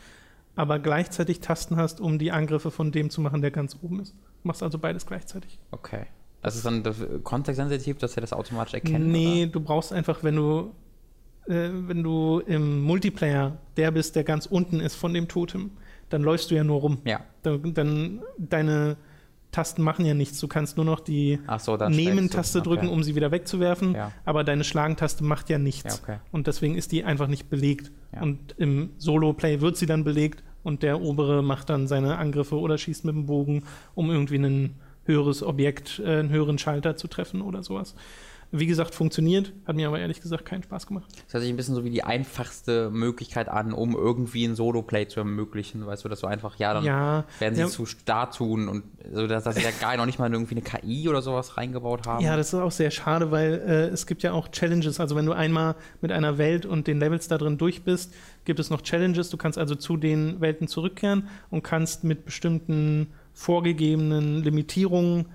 [SPEAKER 1] aber gleichzeitig Tasten hast, um die Angriffe von dem zu machen, der ganz oben ist. Du machst also beides gleichzeitig.
[SPEAKER 2] Okay. Das ist dann kontextsensitiv, dass er das automatisch erkennt?
[SPEAKER 1] Nee, oder? du brauchst einfach, wenn du, äh, wenn du im Multiplayer der bist, der ganz unten ist von dem Totem, dann läufst du ja nur rum.
[SPEAKER 2] Ja.
[SPEAKER 1] Dann, dann deine Tasten machen ja nichts. Du kannst nur noch die so, Nehmen-Taste okay. drücken, um sie wieder wegzuwerfen, ja. aber deine Schlagen-Taste macht ja nichts. Ja, okay. Und deswegen ist die einfach nicht belegt. Ja. Und im Solo-Play wird sie dann belegt und der obere macht dann seine Angriffe oder schießt mit dem Bogen, um irgendwie einen höheres Objekt, äh, einen höheren Schalter zu treffen oder sowas. Wie gesagt, funktioniert, hat mir aber ehrlich gesagt keinen Spaß gemacht.
[SPEAKER 2] Das hört sich ein bisschen so wie die einfachste Möglichkeit an, um irgendwie ein Solo-Play zu ermöglichen. Weißt du, dass du einfach, ja, dann ja, werden sie ja. zu Start tun und so, dass, dass sie da gar noch nicht mal irgendwie eine KI oder sowas reingebaut haben.
[SPEAKER 1] Ja, das ist auch sehr schade, weil äh, es gibt ja auch Challenges. Also wenn du einmal mit einer Welt und den Levels da drin durch bist, gibt es noch Challenges. Du kannst also zu den Welten zurückkehren und kannst mit bestimmten vorgegebenen Limitierungen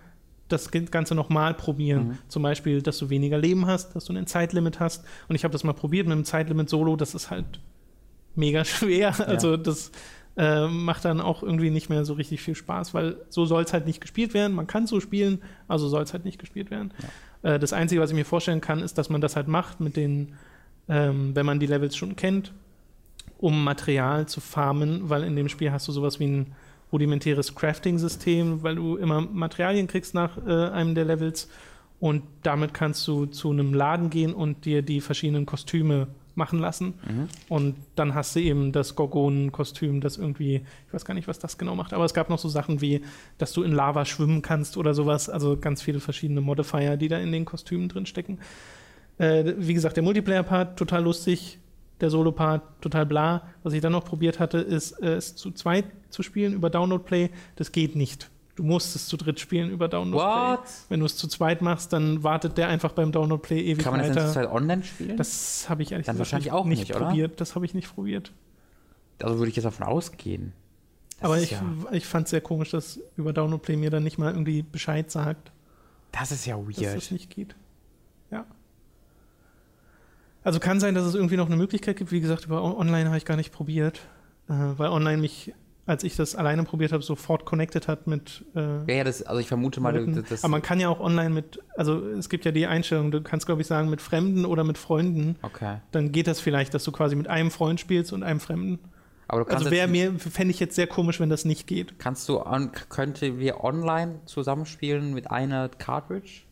[SPEAKER 1] das Ganze nochmal probieren. Mhm. Zum Beispiel, dass du weniger Leben hast, dass du ein Zeitlimit hast. Und ich habe das mal probiert mit einem Zeitlimit Solo, das ist halt mega schwer. Ja. Also das äh, macht dann auch irgendwie nicht mehr so richtig viel Spaß, weil so soll es halt nicht gespielt werden. Man kann so spielen, also soll es halt nicht gespielt werden. Ja. Äh, das Einzige, was ich mir vorstellen kann, ist, dass man das halt macht mit den, ähm, wenn man die Levels schon kennt, um Material zu farmen, weil in dem Spiel hast du sowas wie ein rudimentäres Crafting-System, weil du immer Materialien kriegst nach äh, einem der Levels und damit kannst du zu einem Laden gehen und dir die verschiedenen Kostüme machen lassen. Mhm. Und dann hast du eben das Gorgonen-Kostüm, das irgendwie, ich weiß gar nicht, was das genau macht, aber es gab noch so Sachen wie, dass du in Lava schwimmen kannst oder sowas. Also ganz viele verschiedene Modifier, die da in den Kostümen drin stecken. Äh, wie gesagt, der Multiplayer-Part total lustig, der Solo-Part total bla. Was ich dann noch probiert hatte, ist äh, es zu zweit zu spielen über Download Play. Das geht nicht. Du musst es zu dritt spielen über Download What? Play. Wenn du es zu zweit machst, dann wartet der einfach beim Download Play ewig weiter. Kann man das
[SPEAKER 2] denn online spielen?
[SPEAKER 1] Das habe ich ehrlich
[SPEAKER 2] dann gesagt wahrscheinlich auch nicht,
[SPEAKER 1] probiert. Das habe ich nicht probiert.
[SPEAKER 2] Also würde ich jetzt davon ausgehen.
[SPEAKER 1] Aber ich, ja ich fand es sehr komisch, dass über Download Play mir dann nicht mal irgendwie Bescheid sagt.
[SPEAKER 2] Das ist ja weird. Dass
[SPEAKER 1] das nicht geht. Also kann sein, dass es irgendwie noch eine Möglichkeit gibt. Wie gesagt, über Online habe ich gar nicht probiert, äh, weil Online mich, als ich das alleine probiert habe, sofort connected hat mit.
[SPEAKER 2] Äh, ja, ja, das, also ich vermute mal,
[SPEAKER 1] das. Aber man kann ja auch online mit, also es gibt ja die Einstellung, du kannst, glaube ich, sagen, mit Fremden oder mit Freunden.
[SPEAKER 2] Okay.
[SPEAKER 1] Dann geht das vielleicht, dass du quasi mit einem Freund spielst und einem Fremden.
[SPEAKER 2] Aber
[SPEAKER 1] also wäre mir, fände ich jetzt sehr komisch, wenn das nicht geht.
[SPEAKER 2] Kannst du, on, könnte wir online zusammenspielen mit einer Cartridge?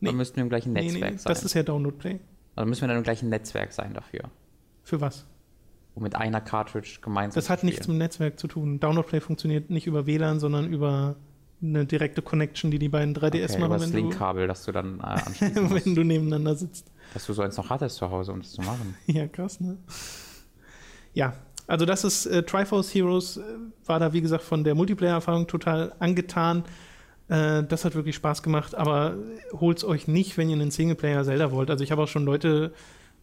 [SPEAKER 2] Nee. Dann müssten wir im gleichen Netzwerk nee, nee, sein.
[SPEAKER 1] Das ist ja Download Play.
[SPEAKER 2] Also müssen wir dann im gleichen Netzwerk sein dafür.
[SPEAKER 1] Für was?
[SPEAKER 2] Um mit einer Cartridge gemeinsam
[SPEAKER 1] Das hat nichts mit dem Netzwerk zu tun. Download Play funktioniert nicht über WLAN, sondern über eine direkte Connection, die die beiden 3DS okay, machen. Über
[SPEAKER 2] das Linkkabel, das du dann äh, anschließen
[SPEAKER 1] Wenn du nebeneinander sitzt.
[SPEAKER 2] Dass du so eins noch hattest zu Hause, um das zu machen.
[SPEAKER 1] ja, krass, ne? Ja, also das ist äh, Triforce Heroes, äh, war da wie gesagt von der Multiplayer-Erfahrung total angetan. Äh, das hat wirklich Spaß gemacht, aber holt es euch nicht, wenn ihr einen Singleplayer Zelda wollt. Also ich habe auch schon Leute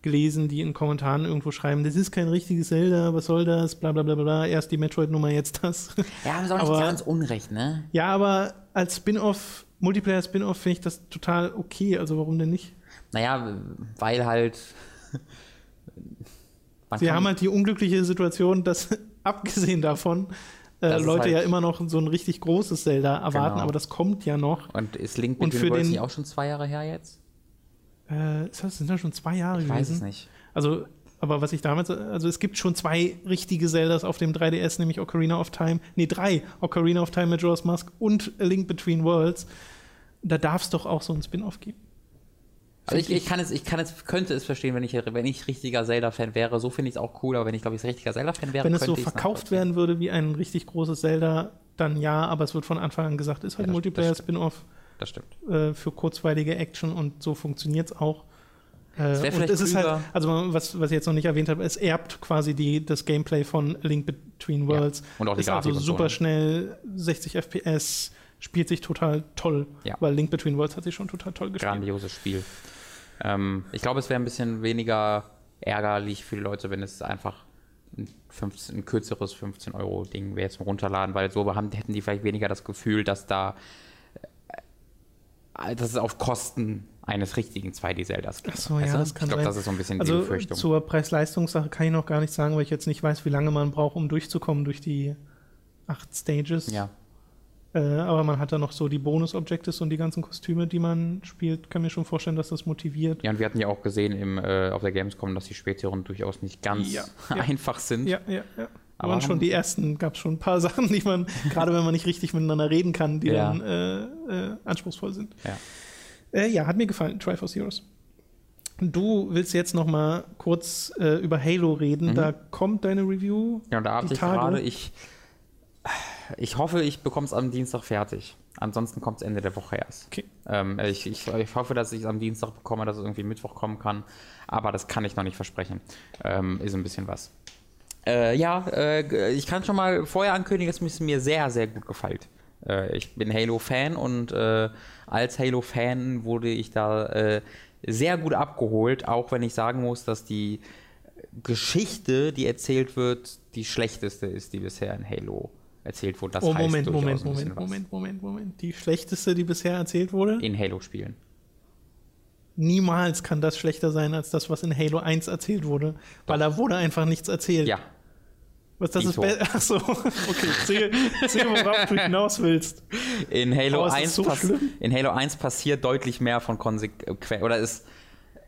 [SPEAKER 1] gelesen, die in Kommentaren irgendwo schreiben, das ist kein richtiges Zelda, was soll das, bla bla bla bla, erst die Metroid-Nummer, jetzt das.
[SPEAKER 2] Ja, haben sie auch nicht ganz unrecht, ne?
[SPEAKER 1] Ja, aber als Spin-off, Multiplayer-Spin-off finde ich das total okay, also warum denn nicht?
[SPEAKER 2] Naja, weil halt
[SPEAKER 1] Sie haben halt die unglückliche Situation, dass abgesehen davon äh, Leute halt ja immer noch so ein richtig großes Zelda erwarten, genau. aber das kommt ja noch.
[SPEAKER 2] Und ist Link Between für Worlds nicht auch schon zwei Jahre her jetzt?
[SPEAKER 1] Äh, ist das, sind das schon zwei Jahre
[SPEAKER 2] ich
[SPEAKER 1] gewesen?
[SPEAKER 2] Ich weiß es nicht.
[SPEAKER 1] Also, aber was ich damals, also es gibt schon zwei richtige Zeldas auf dem 3DS, nämlich Ocarina of Time, nee, drei, Ocarina of Time, Majora's Mask und A Link Between Worlds. Da darf es doch auch so ein Spin-off geben.
[SPEAKER 2] Also ich, ich, kann es, ich kann es, könnte es verstehen, wenn ich, wenn ich richtiger Zelda-Fan wäre. So finde ich es auch cool, aber wenn ich, glaube ich, richtiger Zelda-Fan wäre,
[SPEAKER 1] Wenn es so verkauft werden würde wie ein richtig großes Zelda, dann ja, aber es wird von Anfang an gesagt, ist halt ja, Multiplayer-Spin-Off.
[SPEAKER 2] Das stimmt.
[SPEAKER 1] Äh, für kurzweilige Action und so funktioniert es auch. Äh, und es ist halt, also was, was ich jetzt noch nicht erwähnt habe, es erbt quasi die, das Gameplay von Link Between Worlds. Ja.
[SPEAKER 2] Und auch die
[SPEAKER 1] ist also super so. schnell, 60 FPS, spielt sich total toll,
[SPEAKER 2] ja.
[SPEAKER 1] weil Link Between Worlds hat sich schon total toll gespielt.
[SPEAKER 2] Grandioses Spiel. Ähm, ich glaube, es wäre ein bisschen weniger ärgerlich für die Leute, wenn es einfach ein, 15, ein kürzeres 15-Euro-Ding wäre zum Runterladen, weil so haben, hätten die vielleicht weniger das Gefühl, dass da äh, dass es auf Kosten eines richtigen 2D-Zeldas
[SPEAKER 1] geht. Achso, ja, das kann
[SPEAKER 2] Ich glaube, das ist so ein bisschen also die Befürchtung.
[SPEAKER 1] Zur Preis-Leistungssache kann ich noch gar nichts sagen, weil ich jetzt nicht weiß, wie lange man braucht, um durchzukommen durch die acht Stages.
[SPEAKER 2] Ja.
[SPEAKER 1] Äh, aber man hat da noch so die Bonus-Objectives und die ganzen Kostüme, die man spielt. Kann mir schon vorstellen, dass das motiviert.
[SPEAKER 2] Ja, und wir hatten ja auch gesehen im, äh, auf der Gamescom, dass die späteren durchaus nicht ganz ja, einfach sind.
[SPEAKER 1] Ja, ja, ja. Aber waren schon die ersten, gab es schon ein paar Sachen, die man, gerade wenn man nicht richtig miteinander reden kann, die ja. dann äh, äh, anspruchsvoll sind.
[SPEAKER 2] Ja.
[SPEAKER 1] Ja, hat mir gefallen, Triforce Heroes. Du willst jetzt noch mal kurz äh, über Halo reden. Mhm. Da kommt deine Review.
[SPEAKER 2] Ja, und da habe ich gerade, ich ich hoffe, ich bekomme es am Dienstag fertig. Ansonsten kommt es Ende der Woche erst.
[SPEAKER 1] Okay.
[SPEAKER 2] Ähm, ich, ich, ich, hoffe, dass ich es am Dienstag bekomme, dass es irgendwie Mittwoch kommen kann. Aber das kann ich noch nicht versprechen. Ähm, ist ein bisschen was. Äh, ja, äh, ich kann schon mal vorher ankündigen, dass es mir sehr, sehr gut gefällt. Äh, ich bin Halo-Fan und äh, als Halo-Fan wurde ich da äh, sehr gut abgeholt, auch wenn ich sagen muss, dass die Geschichte, die erzählt wird, die schlechteste ist, die bisher in Halo erzählt wurde. Das
[SPEAKER 1] oh, Moment, Moment, Moment, Moment, Moment, Moment. Die schlechteste, die bisher erzählt wurde?
[SPEAKER 2] In Halo-Spielen.
[SPEAKER 1] Niemals kann das schlechter sein als das, was in Halo 1 erzählt wurde, Doch. weil da wurde einfach nichts erzählt.
[SPEAKER 2] Ja.
[SPEAKER 1] Was das Dito. ist Achso, okay. Sehe, sehe, worauf du hinaus willst.
[SPEAKER 2] In Halo, oh, 1 so in Halo 1 passiert deutlich mehr von Konsequenz. Oder ist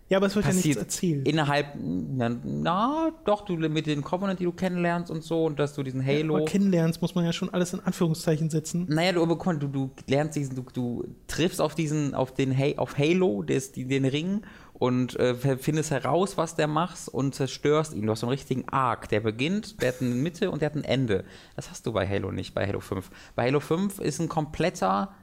[SPEAKER 1] ja, aber es wird ja nichts erzählt.
[SPEAKER 2] Innerhalb, na, na, doch, du mit den Covenant, die du kennenlernst und so, und dass du diesen Halo. Ja, aber
[SPEAKER 1] kennenlernst, muss man ja schon alles in Anführungszeichen setzen.
[SPEAKER 2] Naja, du, du, du lernst diesen, du, du triffst auf diesen, auf den auf Halo, des, den Ring und äh, findest heraus, was der macht und zerstörst ihn. Du hast so einen richtigen Arc. Der beginnt, der hat eine Mitte und der hat ein Ende. Das hast du bei Halo nicht, bei Halo 5. Bei Halo 5 ist ein kompletter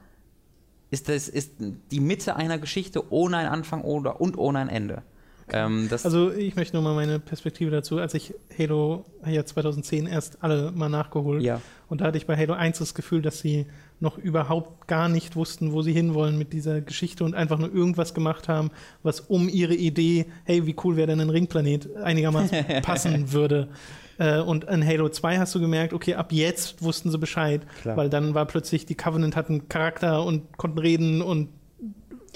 [SPEAKER 2] ist, das, ist die Mitte einer Geschichte ohne einen Anfang oder, und ohne ein Ende.
[SPEAKER 1] Okay. Ähm, also ich möchte nur mal meine Perspektive dazu, als ich Halo ja 2010 erst alle mal nachgeholt
[SPEAKER 2] ja.
[SPEAKER 1] Und da hatte ich bei Halo 1 das Gefühl, dass sie noch überhaupt gar nicht wussten, wo sie hinwollen mit dieser Geschichte und einfach nur irgendwas gemacht haben, was um ihre Idee, hey, wie cool wäre denn ein Ringplanet, einigermaßen passen würde. Äh, und in Halo 2 hast du gemerkt, okay, ab jetzt wussten sie Bescheid, Klar. weil dann war plötzlich, die Covenant hatten Charakter und konnten reden und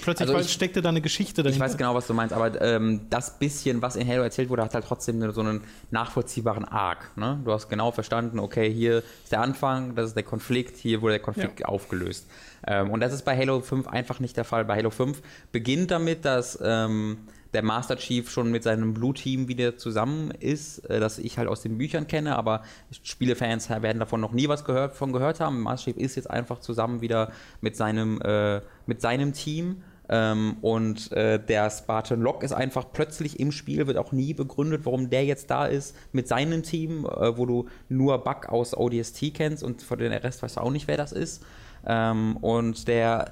[SPEAKER 1] Plötzlich also ich, steckte da eine Geschichte
[SPEAKER 2] dahinter. Ich weiß genau, was du meinst, aber ähm, das bisschen, was in Halo erzählt wurde, hat halt trotzdem so einen nachvollziehbaren Arc. Ne? Du hast genau verstanden, okay, hier ist der Anfang, das ist der Konflikt, hier wurde der Konflikt ja. aufgelöst. Ähm, und das ist bei Halo 5 einfach nicht der Fall. Bei Halo 5 beginnt damit, dass ähm, der Master Chief schon mit seinem Blue Team wieder zusammen ist, äh, das ich halt aus den Büchern kenne, aber Spielefans werden davon noch nie was gehört, von gehört haben. Master Chief ist jetzt einfach zusammen wieder mit seinem, äh, mit seinem Team ähm, und äh, der Spartan Lock ist einfach plötzlich im Spiel, wird auch nie begründet, warum der jetzt da ist mit seinem Team, äh, wo du nur Bug aus ODST kennst und von den Rest weißt du auch nicht, wer das ist. Ähm, und der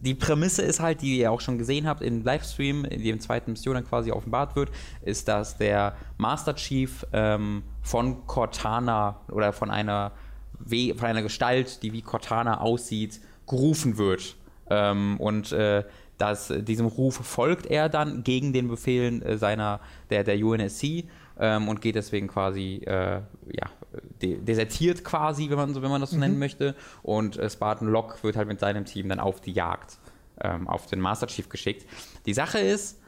[SPEAKER 2] die Prämisse ist halt, die ihr auch schon gesehen habt im Livestream, in dem zweiten Mission dann quasi offenbart wird, ist, dass der Master Chief ähm, von Cortana oder von einer, von einer Gestalt, die wie Cortana aussieht, gerufen wird. Ähm, und äh, dass diesem Ruf folgt er dann gegen den Befehlen äh, seiner der, der UNSC ähm, und geht deswegen quasi äh, ja, de desertiert quasi, wenn man so wenn man das so mhm. nennen möchte und äh, Spartan Locke wird halt mit seinem Team dann auf die Jagd ähm, auf den Master Chief geschickt. Die Sache ist,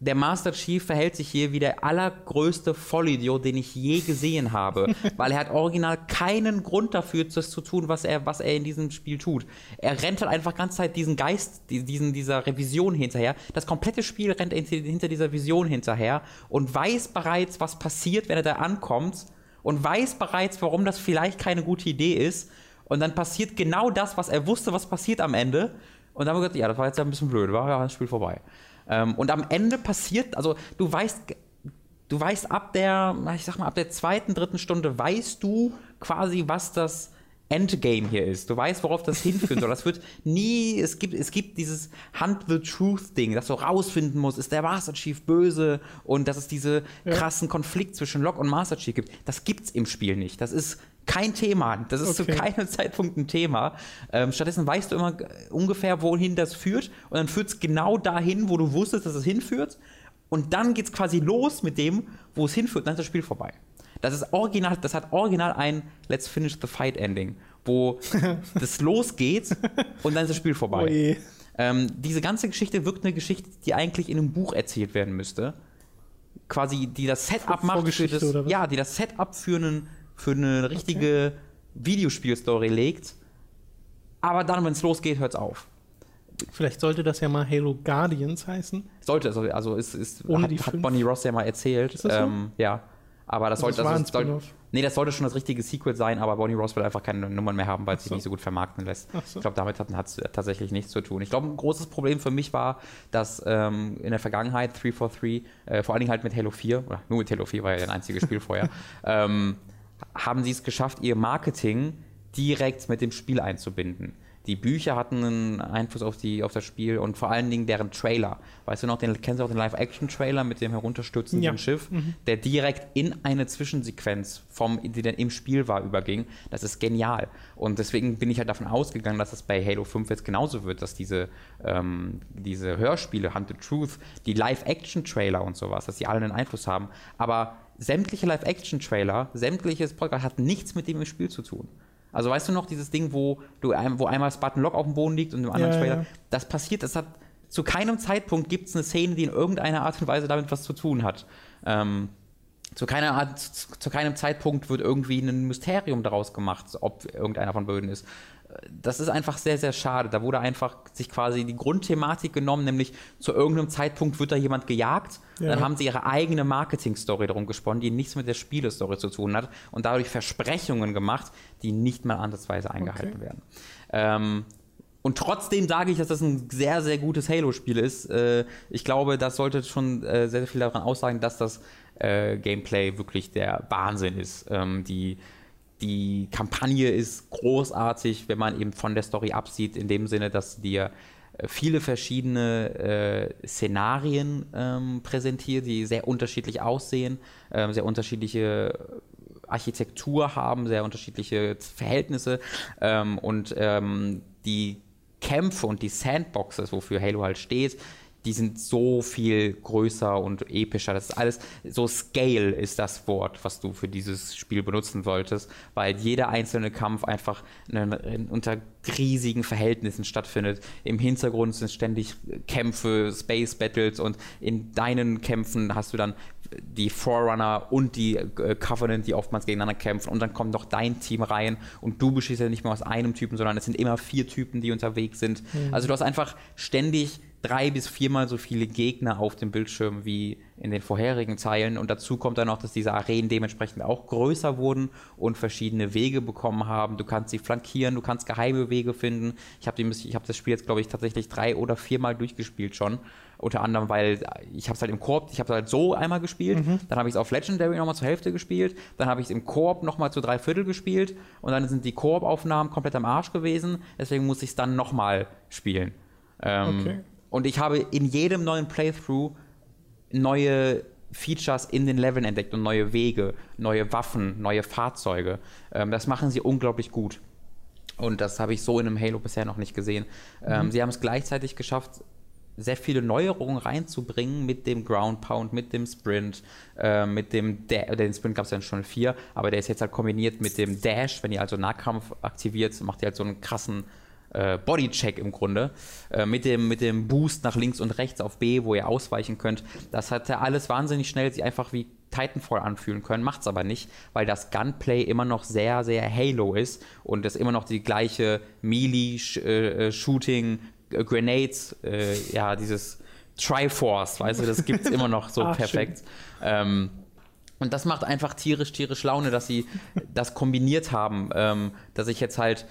[SPEAKER 2] der Master Chief verhält sich hier wie der allergrößte Vollidiot, den ich je gesehen habe, weil er hat original keinen Grund dafür, das zu tun, was er, was er in diesem Spiel tut. Er rennt halt einfach ganz Zeit diesen Geist, diesen, dieser Revision hinterher. Das komplette Spiel rennt er hinter dieser Vision hinterher und weiß bereits, was passiert, wenn er da ankommt und weiß bereits, warum das vielleicht keine gute Idee ist. Und dann passiert genau das, was er wusste, was passiert am Ende. Und dann haben wir gesagt, ja, das war jetzt ein bisschen blöd, war ja das Spiel vorbei. Ähm, und am Ende passiert, also du weißt, du weißt ab der, ich sag mal, ab der zweiten, dritten Stunde weißt du quasi, was das Endgame hier ist. Du weißt, worauf das hinführen soll. Das wird nie, es gibt, es gibt dieses Hunt the Truth Ding, das du rausfinden musst, ist der Master Chief böse und dass es diese krassen Konflikt zwischen Locke und Master Chief gibt. Das gibt's im Spiel nicht. Das ist kein Thema. Das ist okay. zu keinem Zeitpunkt ein Thema. Ähm, stattdessen weißt du immer ungefähr, wohin das führt. Und dann führt es genau dahin, wo du wusstest, dass es hinführt. Und dann geht es quasi los mit dem, wo es hinführt. Dann ist das Spiel vorbei. Das ist original, das hat original ein Let's Finish the Fight Ending, wo das losgeht und dann ist das Spiel vorbei. Ähm, diese ganze Geschichte wirkt eine Geschichte, die eigentlich in einem Buch erzählt werden müsste. Quasi, die das Setup macht für das, ja, die das Setup für einen für eine richtige okay. Videospielstory legt. Aber dann, wenn es losgeht, hört es auf.
[SPEAKER 1] Vielleicht sollte das ja mal Halo Guardians heißen.
[SPEAKER 2] Sollte, also, also ist, ist, hat, hat Bonnie Ross ja mal erzählt. Ist das so? Ähm, ja. Aber das, also sollte, das, das soll, nee, das sollte schon das richtige Sequel sein, aber Bonnie Ross will einfach keine Nummern mehr haben, weil es so. sich nicht so gut vermarkten lässt. So. Ich glaube, damit hat es tatsächlich nichts zu tun. Ich glaube, ein großes Problem für mich war, dass ähm, in der Vergangenheit 343, äh, vor allen Dingen halt mit Halo 4, oder nur mit Halo 4 war ja ein einziges Spiel vorher, ähm, haben sie es geschafft, ihr Marketing direkt mit dem Spiel einzubinden. Die Bücher hatten einen Einfluss auf, die, auf das Spiel und vor allen Dingen deren Trailer. Weißt du noch, den, kennst du auch den Live-Action-Trailer mit dem herunterstürzenden ja. Schiff, mhm. der direkt in eine Zwischensequenz, vom, die dann im Spiel war, überging. Das ist genial. Und deswegen bin ich halt davon ausgegangen, dass das bei Halo 5 jetzt genauso wird, dass diese, ähm, diese Hörspiele, Hunt the Truth, die Live-Action-Trailer und sowas, dass die alle einen Einfluss haben. Aber sämtliche Live-Action-Trailer, sämtliches Podcast hat nichts mit dem im Spiel zu tun. Also weißt du noch, dieses Ding, wo du wo einmal Spartan Lock auf dem Boden liegt und im anderen ja, Trailer, ja. das passiert, das hat zu keinem Zeitpunkt gibt es eine Szene, die in irgendeiner Art und Weise damit was zu tun hat. Ähm, zu, keiner Art, zu, zu, keinem Zeitpunkt wird irgendwie ein Mysterium daraus gemacht, ob irgendeiner von Böden ist das ist einfach sehr, sehr schade. Da wurde einfach sich quasi die Grundthematik genommen, nämlich zu irgendeinem Zeitpunkt wird da jemand gejagt. Ja. Dann haben sie ihre eigene Marketing-Story darum gesponnen, die nichts mit der Spielestory zu tun hat und dadurch Versprechungen gemacht, die nicht mal ansatzweise eingehalten okay. werden. Ähm, und trotzdem sage ich, dass das ein sehr, sehr gutes Halo-Spiel ist. Äh, ich glaube, das sollte schon äh, sehr, sehr viel daran aussagen, dass das äh, Gameplay wirklich der Wahnsinn ist. Ähm, die die Kampagne ist großartig, wenn man eben von der Story absieht, in dem Sinne, dass dir äh, viele verschiedene äh, Szenarien ähm, präsentiert, die sehr unterschiedlich aussehen, ähm, sehr unterschiedliche Architektur haben, sehr unterschiedliche Verhältnisse ähm, und ähm, die Kämpfe und die Sandboxes, wofür Halo halt steht, die sind so viel größer und epischer. Das ist alles, so Scale ist das Wort, was du für dieses Spiel benutzen wolltest, weil jeder einzelne Kampf einfach in, in, unter riesigen Verhältnissen stattfindet. Im Hintergrund sind ständig Kämpfe, Space Battles und in deinen Kämpfen hast du dann die Forerunner und die äh, Covenant, die oftmals gegeneinander kämpfen und dann kommt noch dein Team rein und du bestehst ja nicht mehr aus einem Typen, sondern es sind immer vier Typen, die unterwegs sind. Mhm. Also du hast einfach ständig drei bis viermal so viele Gegner auf dem Bildschirm wie in den vorherigen Teilen. Und dazu kommt dann noch, dass diese Arenen dementsprechend auch größer wurden und verschiedene Wege bekommen haben. Du kannst sie flankieren, du kannst geheime Wege finden. Ich habe hab das Spiel jetzt, glaube ich, tatsächlich drei oder viermal durchgespielt schon. Unter anderem, weil ich habe es halt im Koop, ich habe es halt so einmal gespielt, mhm. dann habe ich es auf Legendary nochmal zur Hälfte gespielt, dann habe ich es im Koop nochmal zu drei Viertel gespielt und dann sind die Koop-Aufnahmen komplett am Arsch gewesen, deswegen muss ich es dann nochmal spielen. Ähm, okay. Und ich habe in jedem neuen Playthrough neue Features in den Leveln entdeckt und neue Wege, neue Waffen, neue Fahrzeuge. Ähm, das machen sie unglaublich gut. Und das habe ich so in einem Halo bisher noch nicht gesehen. Ähm, mhm. sie haben es gleichzeitig geschafft, sehr viele Neuerungen reinzubringen mit dem Ground Pound, mit dem Sprint, äh, mit dem da den Sprint gab es ja schon vier, aber der ist jetzt halt kombiniert mit dem Dash, wenn ihr also Nahkampf aktiviert, macht ihr halt so einen krassen äh, Bodycheck im Grunde, äh, mit, dem, mit dem Boost nach links und rechts auf B, wo ihr ausweichen könnt. Das hat alles wahnsinnig schnell sich einfach wie Titanfall anfühlen können, macht es aber nicht, weil das Gunplay immer noch sehr, sehr Halo ist und es immer noch die gleiche Melee-Shooting, äh, äh, Grenades, äh, ja, dieses Triforce, weißt du, das gibt es immer noch so Ach, perfekt. Ähm, und das macht einfach tierisch, tierisch Laune, dass sie das kombiniert haben, ähm, dass ich jetzt halt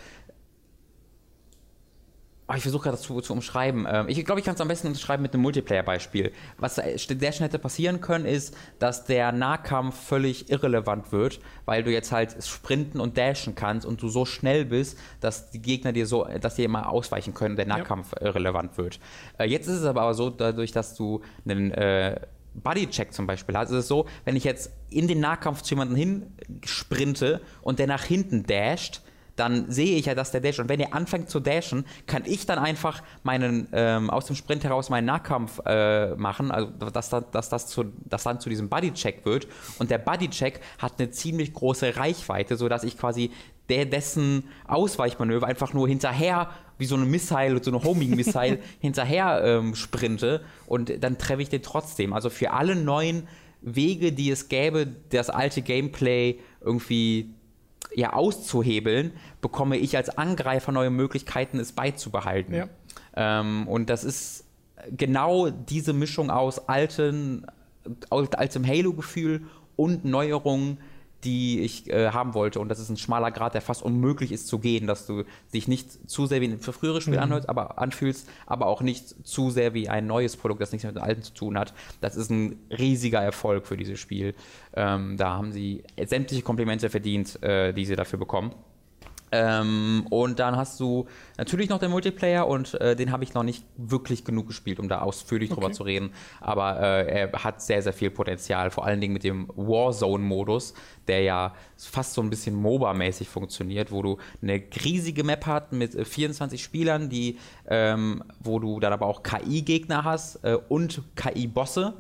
[SPEAKER 2] Oh, ich versuche gerade das zu, zu umschreiben. Ähm, ich glaube, ich kann es am besten umschreiben mit einem Multiplayer-Beispiel. Was sehr schnell hätte passieren können, ist, dass der Nahkampf völlig irrelevant wird, weil du jetzt halt sprinten und dashen kannst und du so schnell bist, dass die Gegner dir so, dass die immer ausweichen können und der Nahkampf ja. irrelevant wird. Äh, jetzt ist es aber so, dadurch, dass du einen äh, Bodycheck zum Beispiel hast, ist es so, wenn ich jetzt in den Nahkampf zu jemandem hin sprinte und der nach hinten dasht, dann sehe ich ja, dass der Dash und wenn er anfängt zu dashen, kann ich dann einfach meinen ähm, aus dem Sprint heraus meinen Nahkampf äh, machen, also dass, dass, dass das zu, dass dann zu diesem Bodycheck wird und der Bodycheck hat eine ziemlich große Reichweite, sodass ich quasi der dessen Ausweichmanöver einfach nur hinterher wie so eine Missile, so eine Homing-Missile hinterher ähm, sprinte und dann treffe ich den trotzdem. Also für alle neuen Wege, die es gäbe, das alte Gameplay irgendwie ja, auszuhebeln, bekomme ich als Angreifer neue Möglichkeiten, es beizubehalten. Ja. Ähm, und das ist genau diese Mischung aus alten, altem Halo-Gefühl und Neuerungen, die ich äh, haben wollte. Und das ist ein schmaler Grad, der fast unmöglich ist zu gehen, dass du dich nicht zu sehr wie ein früheres Spiel mhm. anhörst, aber anfühlst, aber auch nicht zu sehr wie ein neues Produkt, das nichts mit dem alten zu tun hat. Das ist ein riesiger Erfolg für dieses Spiel. Ähm, da haben sie sämtliche Komplimente verdient, äh, die sie dafür bekommen. Ähm, und dann hast du natürlich noch den Multiplayer und äh, den habe ich noch nicht wirklich genug gespielt, um da ausführlich okay. drüber zu reden. Aber äh, er hat sehr, sehr viel Potenzial, vor allen Dingen mit dem Warzone-Modus, der ja fast so ein bisschen MOBA-mäßig funktioniert, wo du eine riesige Map hast mit 24 äh, Spielern, die, ähm, wo du dann aber auch KI-Gegner hast äh, und KI-Bosse.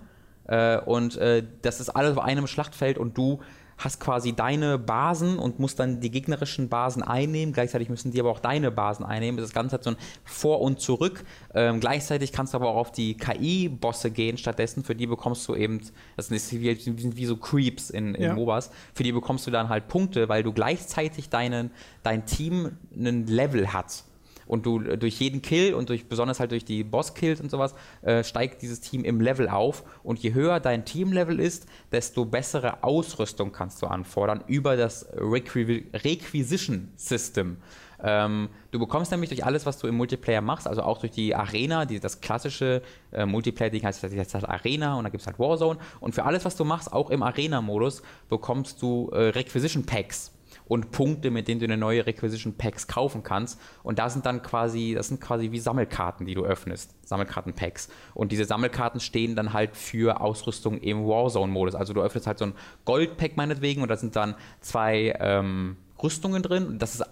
[SPEAKER 2] Äh, und äh, das ist alles auf einem Schlachtfeld und du hast quasi deine Basen und musst dann die gegnerischen Basen einnehmen. Gleichzeitig müssen die aber auch deine Basen einnehmen. Das Ganze hat so ein Vor und Zurück. Ähm, gleichzeitig kannst du aber auch auf die KI-Bosse gehen. Stattdessen, für die bekommst du eben, das sind wie, sind wie so Creeps in, in ja. MOBAs, für die bekommst du dann halt Punkte, weil du gleichzeitig deinen, dein Team einen Level hat und du äh, durch jeden Kill und durch besonders halt durch die Boss-Kills und sowas äh, steigt dieses Team im Level auf. Und je höher dein Team-Level ist, desto bessere Ausrüstung kannst du anfordern über das Requ Requisition System. Ähm, du bekommst nämlich durch alles, was du im Multiplayer machst, also auch durch die Arena, die, das klassische äh, Multiplayer-Ding heißt jetzt halt Arena und da gibt es halt Warzone. Und für alles, was du machst, auch im Arena-Modus, bekommst du äh, Requisition Packs und Punkte, mit denen du eine neue Requisition Packs kaufen kannst. Und da sind dann quasi, das sind quasi wie Sammelkarten, die du öffnest. Sammelkarten-Packs. Und diese Sammelkarten stehen dann halt für Ausrüstung im Warzone-Modus. Also du öffnest halt so ein Gold-Pack meinetwegen und da sind dann zwei ähm, Rüstungen drin. Und das ist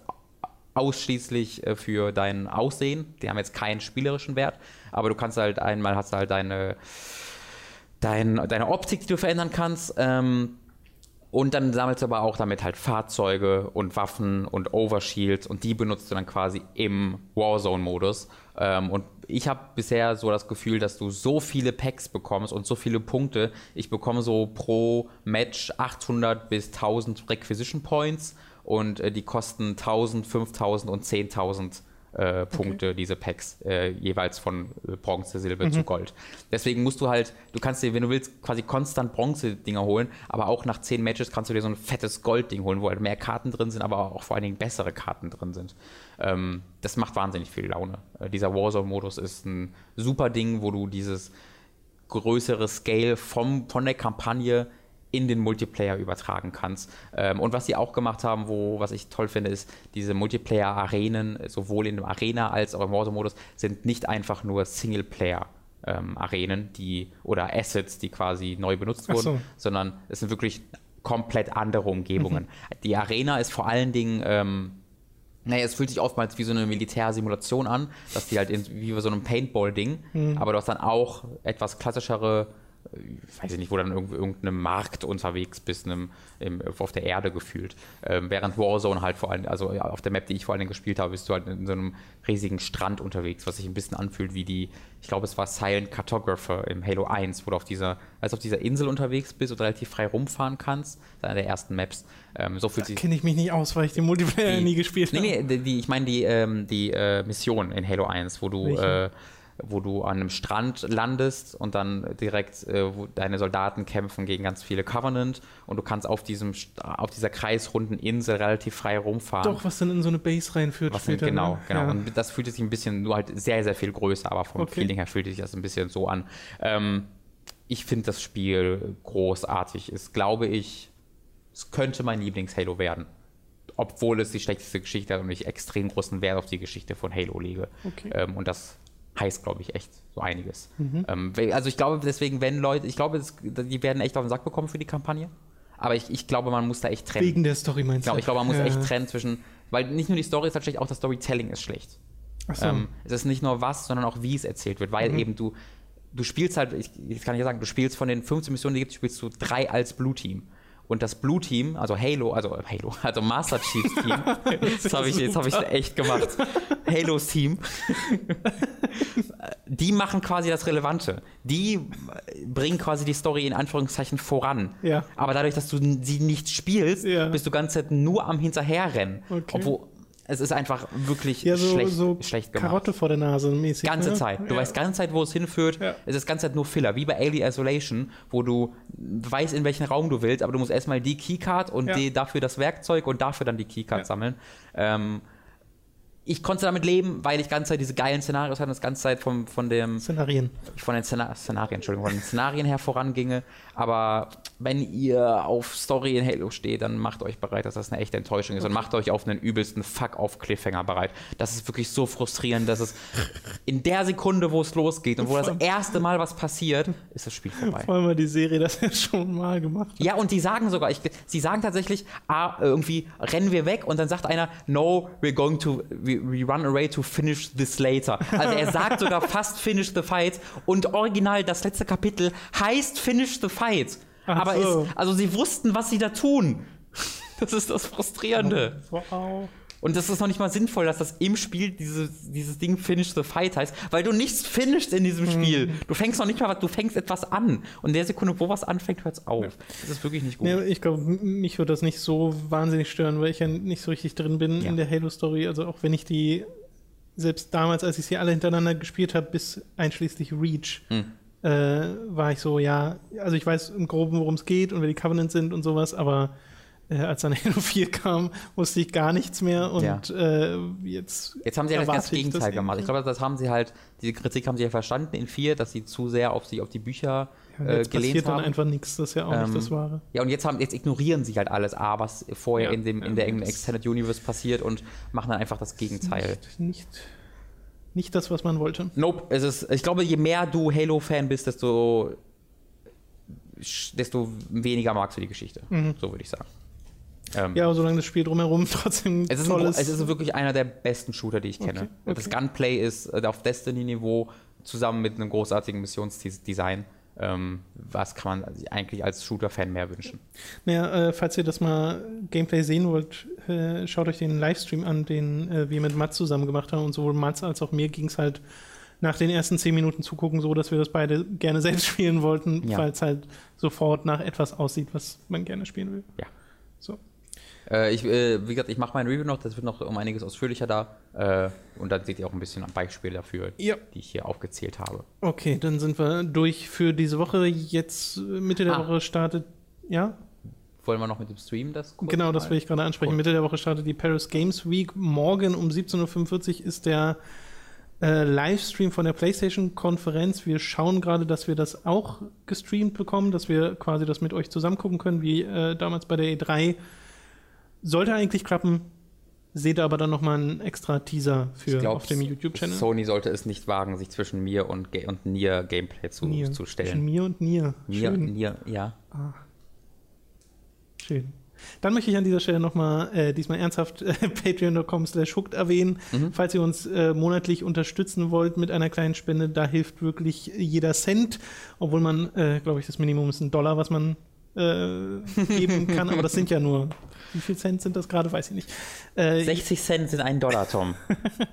[SPEAKER 2] ausschließlich äh, für dein Aussehen. Die haben jetzt keinen spielerischen Wert, aber du kannst halt einmal hast halt deine, dein, deine Optik, die du verändern kannst. Ähm, und dann sammelst du aber auch damit halt Fahrzeuge und Waffen und Overshields und die benutzt du dann quasi im Warzone-Modus. Ähm, und ich habe bisher so das Gefühl, dass du so viele Packs bekommst und so viele Punkte. Ich bekomme so pro Match 800 bis 1000 Requisition Points und äh, die kosten 1000, 5000 und 10.000 äh, Punkte, okay. diese Packs, äh, jeweils von äh, Bronze, Silber mhm. zu Gold. Deswegen musst du halt, du kannst dir, wenn du willst, quasi konstant Bronze-Dinger holen, aber auch nach 10 Matches kannst du dir so ein fettes Gold-Ding holen, wo halt mehr Karten drin sind, aber auch vor allen Dingen bessere Karten drin sind. Ähm, das macht wahnsinnig viel Laune. Äh, dieser Warzone-Modus ist ein super Ding, wo du dieses größere Scale vom, von der Kampagne in den Multiplayer übertragen kannst. Ähm, und was sie auch gemacht haben, wo, was ich toll finde, ist, diese Multiplayer-Arenen, sowohl in dem Arena als auch im Warzone-Modus, sind nicht einfach nur Singleplayer. Ähm, Arenen, die oder Assets, die quasi neu benutzt wurden, so. sondern es sind wirklich komplett andere Umgebungen. Mhm. Die Arena ist vor allen Dingen ähm, naja, es fühlt sich oftmals wie so eine Militärsimulation an, dass die halt in, wie so einem Paintball-Ding, mhm. aber du hast dann auch etwas klassischere weiß ich nicht, wo dann irgendeinem Markt unterwegs bist, einem, im, auf der Erde gefühlt. Ähm, während Warzone halt vor allem, also auf der Map, die ich vor allem gespielt habe, bist du halt in so einem riesigen Strand unterwegs, was sich ein bisschen anfühlt wie die, ich glaube, es war Silent Cartographer im Halo 1, wo du auf dieser, als auf dieser Insel unterwegs bist und relativ frei rumfahren kannst. Einer der ersten Maps.
[SPEAKER 1] Ähm, so fühlt da kenne ich mich nicht aus, weil ich den Multiplayer
[SPEAKER 2] die,
[SPEAKER 1] nie gespielt
[SPEAKER 2] habe. Nee, nee, die, ich meine die, ähm, die äh, Mission in Halo 1, wo du äh, wo du an einem Strand landest und dann direkt äh, deine Soldaten kämpfen gegen ganz viele Covenant und du kannst auf diesem auf dieser kreisrunden Insel relativ frei rumfahren.
[SPEAKER 1] Doch, was dann in so eine Base reinführt
[SPEAKER 2] was später. genau, ne? genau. Ja. Und das fühlt sich ein bisschen nur halt sehr, sehr viel größer, aber vom okay. Feeling her fühlt sich das ein bisschen so an. Ähm, ich finde das Spiel großartig. Es glaube ich, es könnte mein Lieblings-Halo werden obwohl es die schlechteste Geschichte hat und ich extrem großen Wert auf die Geschichte von Halo lege. Okay. Ähm, und das heißt, glaube ich, echt so einiges. Mhm. Ähm, also ich glaube deswegen, wenn Leute, ich glaube, das, die werden echt auf den Sack bekommen für die Kampagne. Aber ich, ich glaube, man muss da echt trennen.
[SPEAKER 1] Wegen der Story meinst
[SPEAKER 2] du? Genau, ich glaube, man muss ja. echt trennen zwischen, weil nicht nur die Story ist halt schlecht, auch das Storytelling ist schlecht. Ach so. Ähm, es ist nicht nur was, sondern auch wie es erzählt wird, weil mhm. eben du, du spielst halt, ich, ich kann ja sagen, du spielst von den 15 Missionen, die gibt, spielst du drei als Blue Team. Und das Blue Team, also Halo, also Halo, also Master Chiefs Team, das habe ich, jetzt habe ich echt gemacht. Halos Team, die machen quasi das Relevante. Die bringen quasi die Story in Anführungszeichen voran. Ja. Aber dadurch, dass du sie nicht spielst, ja. bist du ganze Zeit nur am Hinterherrennen. Okay. Obwohl, es ist einfach wirklich ja, so, schlecht, so schlecht gemacht.
[SPEAKER 1] Karotte vor der Nase mäßig.
[SPEAKER 2] Ganze ne? Zeit. Du ja. weißt ganze Zeit, wo es hinführt. Ja. Es ist ganze Zeit nur Filler. Wie bei Alien Isolation, wo du weißt, in welchen Raum du willst, aber du musst erstmal die Keycard und die, dafür das Werkzeug und dafür dann die Keycard sammeln. Ähm, ich konnte damit leben, weil ich ganze Zeit diese geilen Szenarios hatte, das ganze Zeit vom, von dem.
[SPEAKER 1] Szenarien.
[SPEAKER 2] Von den Szenarien, Szenarien, Entschuldigung, von den Szenarien her voranginge. Aber wenn ihr auf Story in Halo steht, dann macht euch bereit, dass das eine echte Enttäuschung ist okay. und macht euch auf einen übelsten Fuck-off-Cliffhanger bereit. Das ist wirklich so frustrierend, dass es in der Sekunde, wo es losgeht und wo das erste Mal was passiert, ist das Spiel vorbei.
[SPEAKER 1] Vor allem, weil die Serie das ja schon mal gemacht hat.
[SPEAKER 2] Ja, und die sagen sogar, ich, sie sagen tatsächlich, ah, irgendwie rennen wir weg und dann sagt einer, no, we're going to, we we, run away to finish this later. Also er sagt sogar fast finish the fight und original das letzte Kapitel heißt finish the fight. Ach Aber so. ist, also sie wussten, was sie da tun. Das ist das Frustrierende. Wow. Und das ist noch nicht mal sinnvoll, dass das im Spiel dieses, dieses Ding Finish the Fight heißt, weil du nichts finishst in diesem Spiel. Mhm. Du fängst noch nicht mal was, du fängst etwas an. Und in der Sekunde, wo was anfängt, hört es auf. Ja. Das ist wirklich nicht gut.
[SPEAKER 1] Ja, ich glaube, mich würde das nicht so wahnsinnig stören, weil ich ja nicht so richtig drin bin ja. in der Halo-Story. Also auch wenn ich die, selbst damals, als ich sie alle hintereinander gespielt habe, bis einschließlich Reach, hm. Äh, war ich so, ja, also ich weiß im Groben, worum es geht und wer die Covenants sind und sowas, aber äh, als dann Halo 4 kam, wusste ich gar nichts mehr und ja. äh, jetzt.
[SPEAKER 2] Jetzt haben sie ja das ganze Gegenteil gemacht. Ich glaube, das haben sie halt, diese Kritik haben sie ja verstanden in 4, dass sie zu sehr auf, sie, auf die Bücher ja, äh,
[SPEAKER 1] jetzt
[SPEAKER 2] gelehnt
[SPEAKER 1] passiert
[SPEAKER 2] haben.
[SPEAKER 1] dann einfach nichts, das ist ja auch ähm, nicht das Wahre.
[SPEAKER 2] Ja, und jetzt, haben, jetzt ignorieren sie halt alles A, was vorher ja, in, dem, in der Extended Universe passiert und machen dann einfach das Gegenteil.
[SPEAKER 1] Nicht, nicht, nicht das, was man wollte.
[SPEAKER 2] Nope. Es ist, ich glaube, je mehr du Halo-Fan bist, desto, desto weniger magst du die Geschichte. Mhm. So würde ich sagen.
[SPEAKER 1] Ähm, ja, aber solange das Spiel drumherum trotzdem
[SPEAKER 2] es ist toll ein, ist. Es ist wirklich einer der besten Shooter, die ich kenne. Okay, okay. Das Gunplay ist äh, auf Destiny-Niveau zusammen mit einem großartigen Missionsdesign. Ähm, was kann man eigentlich als Shooter-Fan mehr wünschen?
[SPEAKER 1] Naja, äh, falls ihr das mal Gameplay sehen wollt, äh, schaut euch den Livestream an, den äh, wir mit Mats zusammen gemacht haben. Und sowohl Mats als auch mir ging es halt nach den ersten zehn Minuten zugucken so, dass wir das beide gerne selbst spielen wollten, ja. weil es halt sofort nach etwas aussieht, was man gerne spielen will.
[SPEAKER 2] Ja. So. Äh, ich, äh, wie gesagt, ich mache mein Review noch, das wird noch um einiges ausführlicher da. Äh, und dann seht ihr auch ein bisschen Beispiele dafür,
[SPEAKER 1] ja.
[SPEAKER 2] die ich hier aufgezählt habe.
[SPEAKER 1] Okay, dann sind wir durch für diese Woche. Jetzt Mitte der ah. Woche startet, ja?
[SPEAKER 2] Wollen wir noch mit dem Stream das
[SPEAKER 1] kurz Genau, das will ich gerade ansprechen. Cool. Mitte der Woche startet die Paris Games Week. Morgen um 17.45 Uhr ist der äh, Livestream von der PlayStation-Konferenz. Wir schauen gerade, dass wir das auch gestreamt bekommen, dass wir quasi das mit euch zusammen gucken können, wie äh, damals bei der E3 sollte eigentlich klappen. Seht aber dann nochmal einen extra Teaser für glaub, auf dem YouTube-Channel.
[SPEAKER 2] Sony sollte es nicht wagen, sich zwischen mir und, Ge und Nier Gameplay zu, Nier. zu stellen. Zwischen
[SPEAKER 1] mir und Nier.
[SPEAKER 2] Nier, Schön. Nier ja. Ah.
[SPEAKER 1] Schön. Dann möchte ich an dieser Stelle nochmal äh, diesmal ernsthaft äh, patreon.com slash hooked erwähnen. Mhm. Falls ihr uns äh, monatlich unterstützen wollt mit einer kleinen Spende, da hilft wirklich jeder Cent, obwohl man, äh, glaube ich, das Minimum ist ein Dollar, was man äh, geben kann, aber das sind ja nur, wie viel Cent sind das gerade, weiß ich nicht.
[SPEAKER 2] Äh, 60 Cent sind ein Dollar, Tom.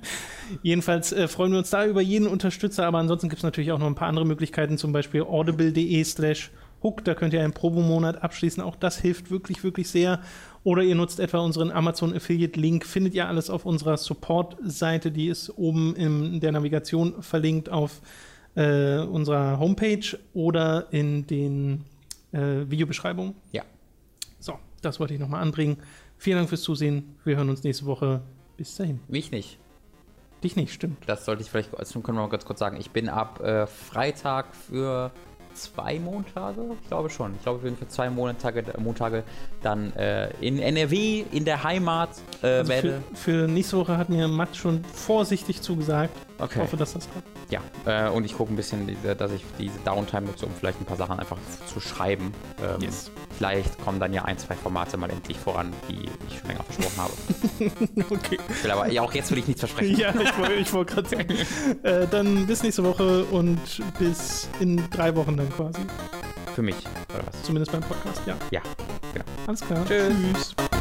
[SPEAKER 1] Jedenfalls äh, freuen wir uns da über jeden Unterstützer, aber ansonsten gibt es natürlich auch noch ein paar andere Möglichkeiten, zum Beispiel audible.de slash hook, da könnt ihr einen Probomonat abschließen, auch das hilft wirklich, wirklich sehr. Oder ihr nutzt etwa unseren Amazon Affiliate Link, findet ihr alles auf unserer Support-Seite, die ist oben in der Navigation verlinkt auf äh, unserer Homepage oder in den äh, Videobeschreibung.
[SPEAKER 2] Ja.
[SPEAKER 1] So, das wollte ich nochmal anbringen. Vielen Dank fürs Zusehen. Wir hören uns nächste Woche. Bis dahin.
[SPEAKER 2] Mich nicht.
[SPEAKER 1] Dich nicht, stimmt.
[SPEAKER 2] Das sollte ich vielleicht, also können wir mal ganz kurz sagen. Ich bin ab äh, Freitag für zwei Montage? Ich glaube schon. Ich glaube, wir werden für zwei Montage, Montage dann äh, in NRW, in der Heimat äh, also
[SPEAKER 1] werde. Für, für, nächste Woche hat mir Matt schon vorsichtig zugesagt. Okay. Ich hoffe, dass das klappt.
[SPEAKER 2] Ja, äh, und ich gucke ein bisschen, dass ich diese Downtime nutze, um vielleicht ein paar Sachen einfach zu schreiben. Ähm, yes. Vielleicht kommen dann ja ein, zwei Formate mal endlich voran, die ich schon länger versprochen habe. okay. Ich will aber ja, auch jetzt will ich nichts versprechen.
[SPEAKER 1] ja, ich wollte gerade sagen. äh, dann bis nächste Woche und bis in drei Wochen dann quasi.
[SPEAKER 2] Für mich, oder was?
[SPEAKER 1] Zumindest beim Podcast, ja.
[SPEAKER 2] Ja, genau.
[SPEAKER 1] Alles klar.
[SPEAKER 2] Tschüss. Tschüss.